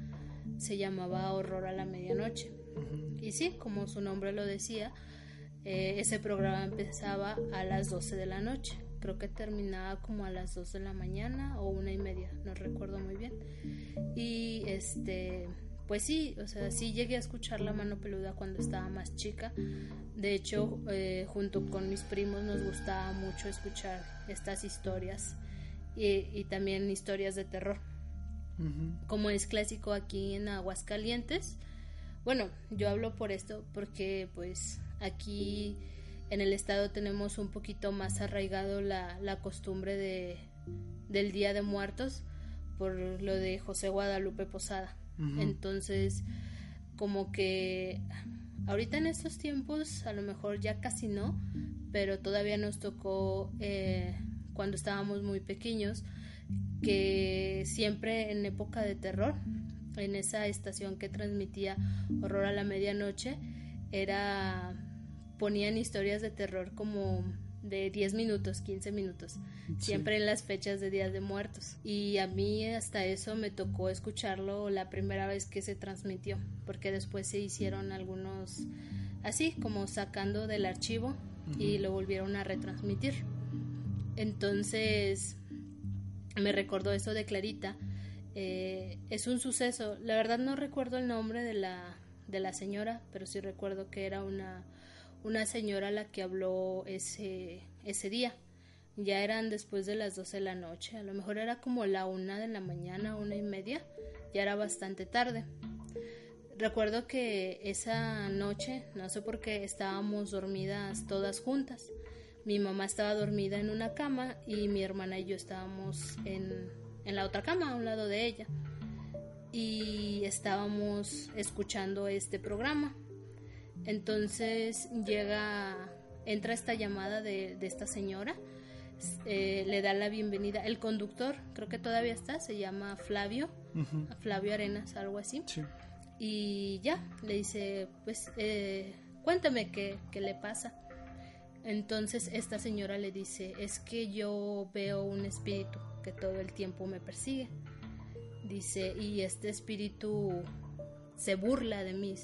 se llamaba Horror a la Medianoche. Y sí, como su nombre lo decía, ese programa empezaba a las 12 de la noche creo que terminaba como a las 2 de la mañana o una y media, no recuerdo muy bien. Y este, pues sí, o sea, sí llegué a escuchar La Mano Peluda cuando estaba más chica. De hecho, eh, junto con mis primos nos gustaba mucho escuchar estas historias y, también historias de terror. Como es clásico aquí en Aguascalientes. Bueno, yo hablo por esto porque pues aquí en el estado tenemos un poquito más arraigado la, la costumbre de, del Día de Muertos por lo de José Guadalupe Posada. Entonces, como que ahorita en estos tiempos, a lo mejor ya casi no, pero todavía nos tocó eh, cuando estábamos muy pequeños, que siempre en época de terror, en esa estación que transmitía Horror a la Medianoche, era ponían historias de terror como de 10 minutos, 15 minutos, siempre en las fechas de Días de Muertos. Y a mí hasta eso me tocó escucharlo la primera vez que se transmitió, porque después se hicieron algunos así, como sacando del archivo y lo volvieron a retransmitir. Entonces, me recordó eso de Clarita. Eh, es un suceso, la verdad no recuerdo el nombre de la, de la señora, pero sí recuerdo que era una una señora a la que habló ese, ese día. Ya eran después de las 12 de la noche, a lo mejor era como la una de la mañana, una y media, ya era bastante tarde. Recuerdo que esa noche, no sé por qué, estábamos dormidas todas juntas. Mi mamá estaba dormida en una cama y mi hermana y yo estábamos en, en la otra cama, a un lado de ella. y estábamos escuchando este programa. Entonces llega, entra esta llamada de, esta señora, eh, le da la bienvenida. El conductor, creo que todavía está, se llama Flavio, Flavio Arenas, algo así. Y ya, le dice, pues eh, cuéntame qué, qué le pasa. Entonces esta señora le dice, es que yo veo un espíritu que todo el tiempo me persigue. Dice, y este espíritu se burla de mí.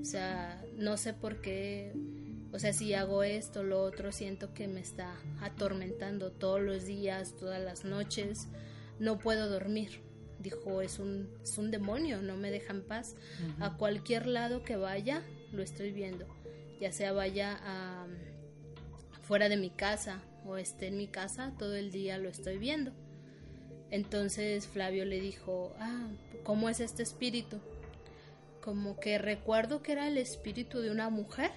O sea, no sé por qué, o sea, si hago esto, lo otro, siento que me está atormentando todos los días, todas las noches. No puedo dormir. Dijo, es un, es un demonio, no me deja en paz. A cualquier lado que vaya, lo estoy viendo. Ya sea vaya a fuera de mi casa o esté en mi casa, todo el día lo estoy viendo. Entonces Flavio le dijo, ah, ¿cómo es este espíritu? Como que recuerdo que era el espíritu de una mujer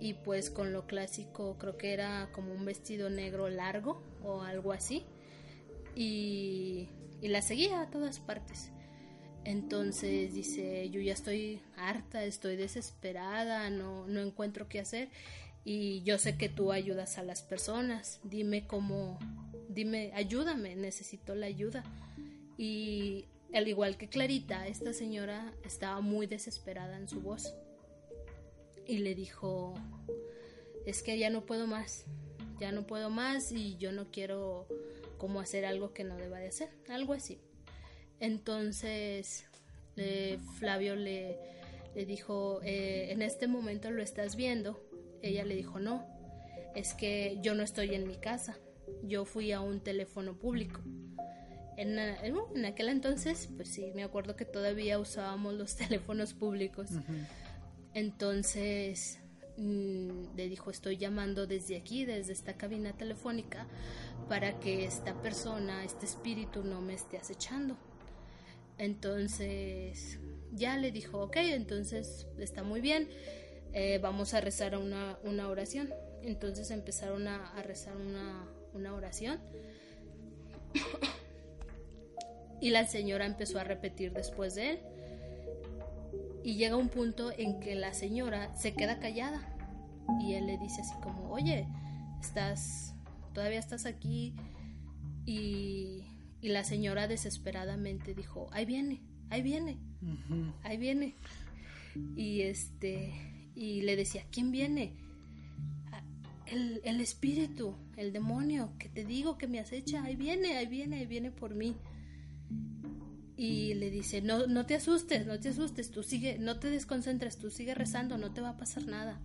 y pues con lo clásico creo que era como un vestido negro largo o algo así y, la seguía a todas partes. Entonces dice, yo ya estoy harta, estoy desesperada, no, no encuentro qué hacer y yo sé que tú ayudas a las personas, dime cómo, dime, ayúdame, necesito la ayuda. Y al igual que Clarita, esta señora estaba muy desesperada en su voz y le dijo, es que ya no puedo más, ya no puedo más y yo no quiero como hacer algo que no deba de hacer, algo así. Entonces eh, Flavio le, le dijo, eh, en este momento lo estás viendo, ella le dijo, no, es que yo no estoy en mi casa, yo fui a un teléfono público. En, en, aquel entonces, pues sí, me acuerdo que todavía usábamos los teléfonos públicos. Entonces mm, le dijo, estoy llamando desde aquí, desde esta cabina telefónica, para que esta persona, este espíritu no me esté acechando. Entonces ya le dijo, ok, entonces está muy bien. Eh, vamos a rezar una, una, oración. Entonces empezaron a, rezar una, una oración. y la señora empezó a repetir después de él. Y llega un punto en que la señora se queda callada. Y él le dice así como, oye, estás, todavía estás aquí. Y, y la señora desesperadamente dijo, ahí viene, ahí viene, ahí viene. Y este, y le decía, ¿quién viene? Ah, el, el, espíritu, el demonio, que te digo que me acecha, ahí viene, ahí viene, ahí viene por mí. Y le dice, no, no te asustes, no te asustes, tú sigue, no te desconcentres, tú sigue rezando, no te va a pasar nada.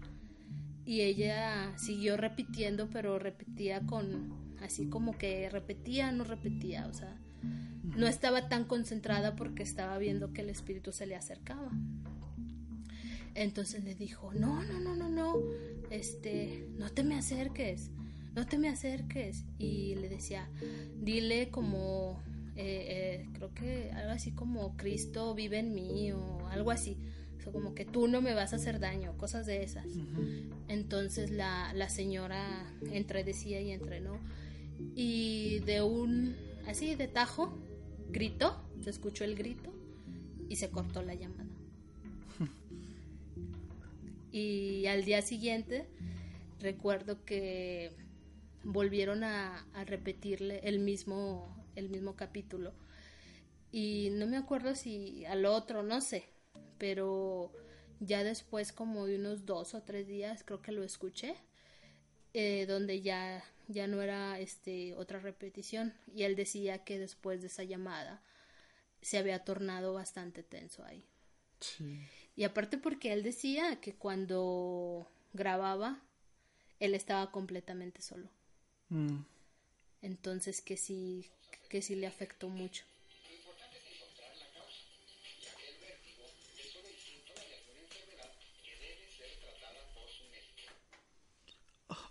Y ella siguió repitiendo, pero repetía con, así como que repetía, no repetía, o sea, no estaba tan concentrada porque estaba viendo que el espíritu se le acercaba. Entonces le dijo, no, no, no, no, no, este, no te me acerques, no te me acerques. Y le decía, dile como, eh, eh, creo que algo así como Cristo vive en mí o algo así. O sea, como que tú no me vas a hacer daño, cosas de esas. Entonces la, la señora entre decía y entre no. Y de un, así de tajo, gritó, se escuchó el grito y se cortó la llamada. Y al día siguiente recuerdo que volvieron a, repetirle el mismo, el mismo capítulo. Y no me acuerdo si al otro, no sé, pero ya después como de unos dos o tres días creo que lo escuché, eh, donde ya, ya no era este, otra repetición. Y él decía que después de esa llamada se había tornado bastante tenso ahí. Sí. Y aparte porque él decía que cuando grababa, él estaba completamente solo. Mm. Entonces que sí, que sí le afectó mucho.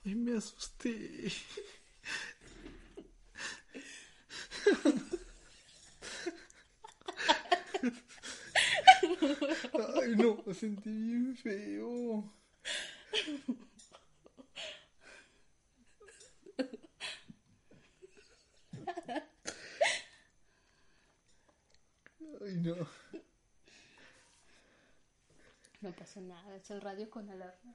Ay, me asusté. Ay, no, me sentí bien feo. Ay, no. No pasa nada, es el radio con alarma.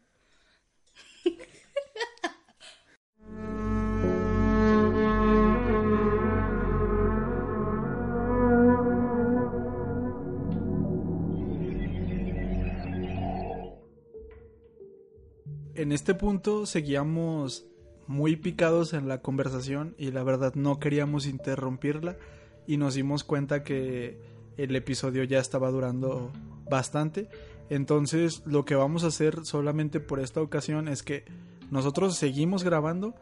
En este punto seguíamos muy picados en la conversación y la verdad no queríamos interrumpirla y nos dimos cuenta que el episodio ya estaba durando bastante. Entonces lo que vamos a hacer solamente por esta ocasión es que nosotros seguimos grabando,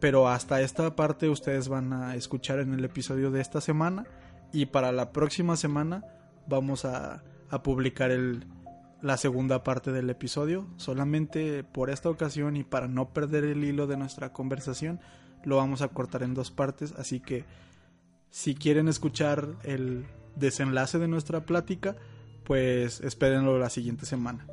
pero hasta esta parte ustedes van a escuchar en el episodio de esta semana y para la próxima semana vamos a, publicar el, la segunda parte del episodio. Solamente por esta ocasión y para no perder el hilo de nuestra conversación, lo vamos a cortar en dos partes. Así que si quieren escuchar el desenlace de nuestra plática, pues espérenlo la siguiente semana.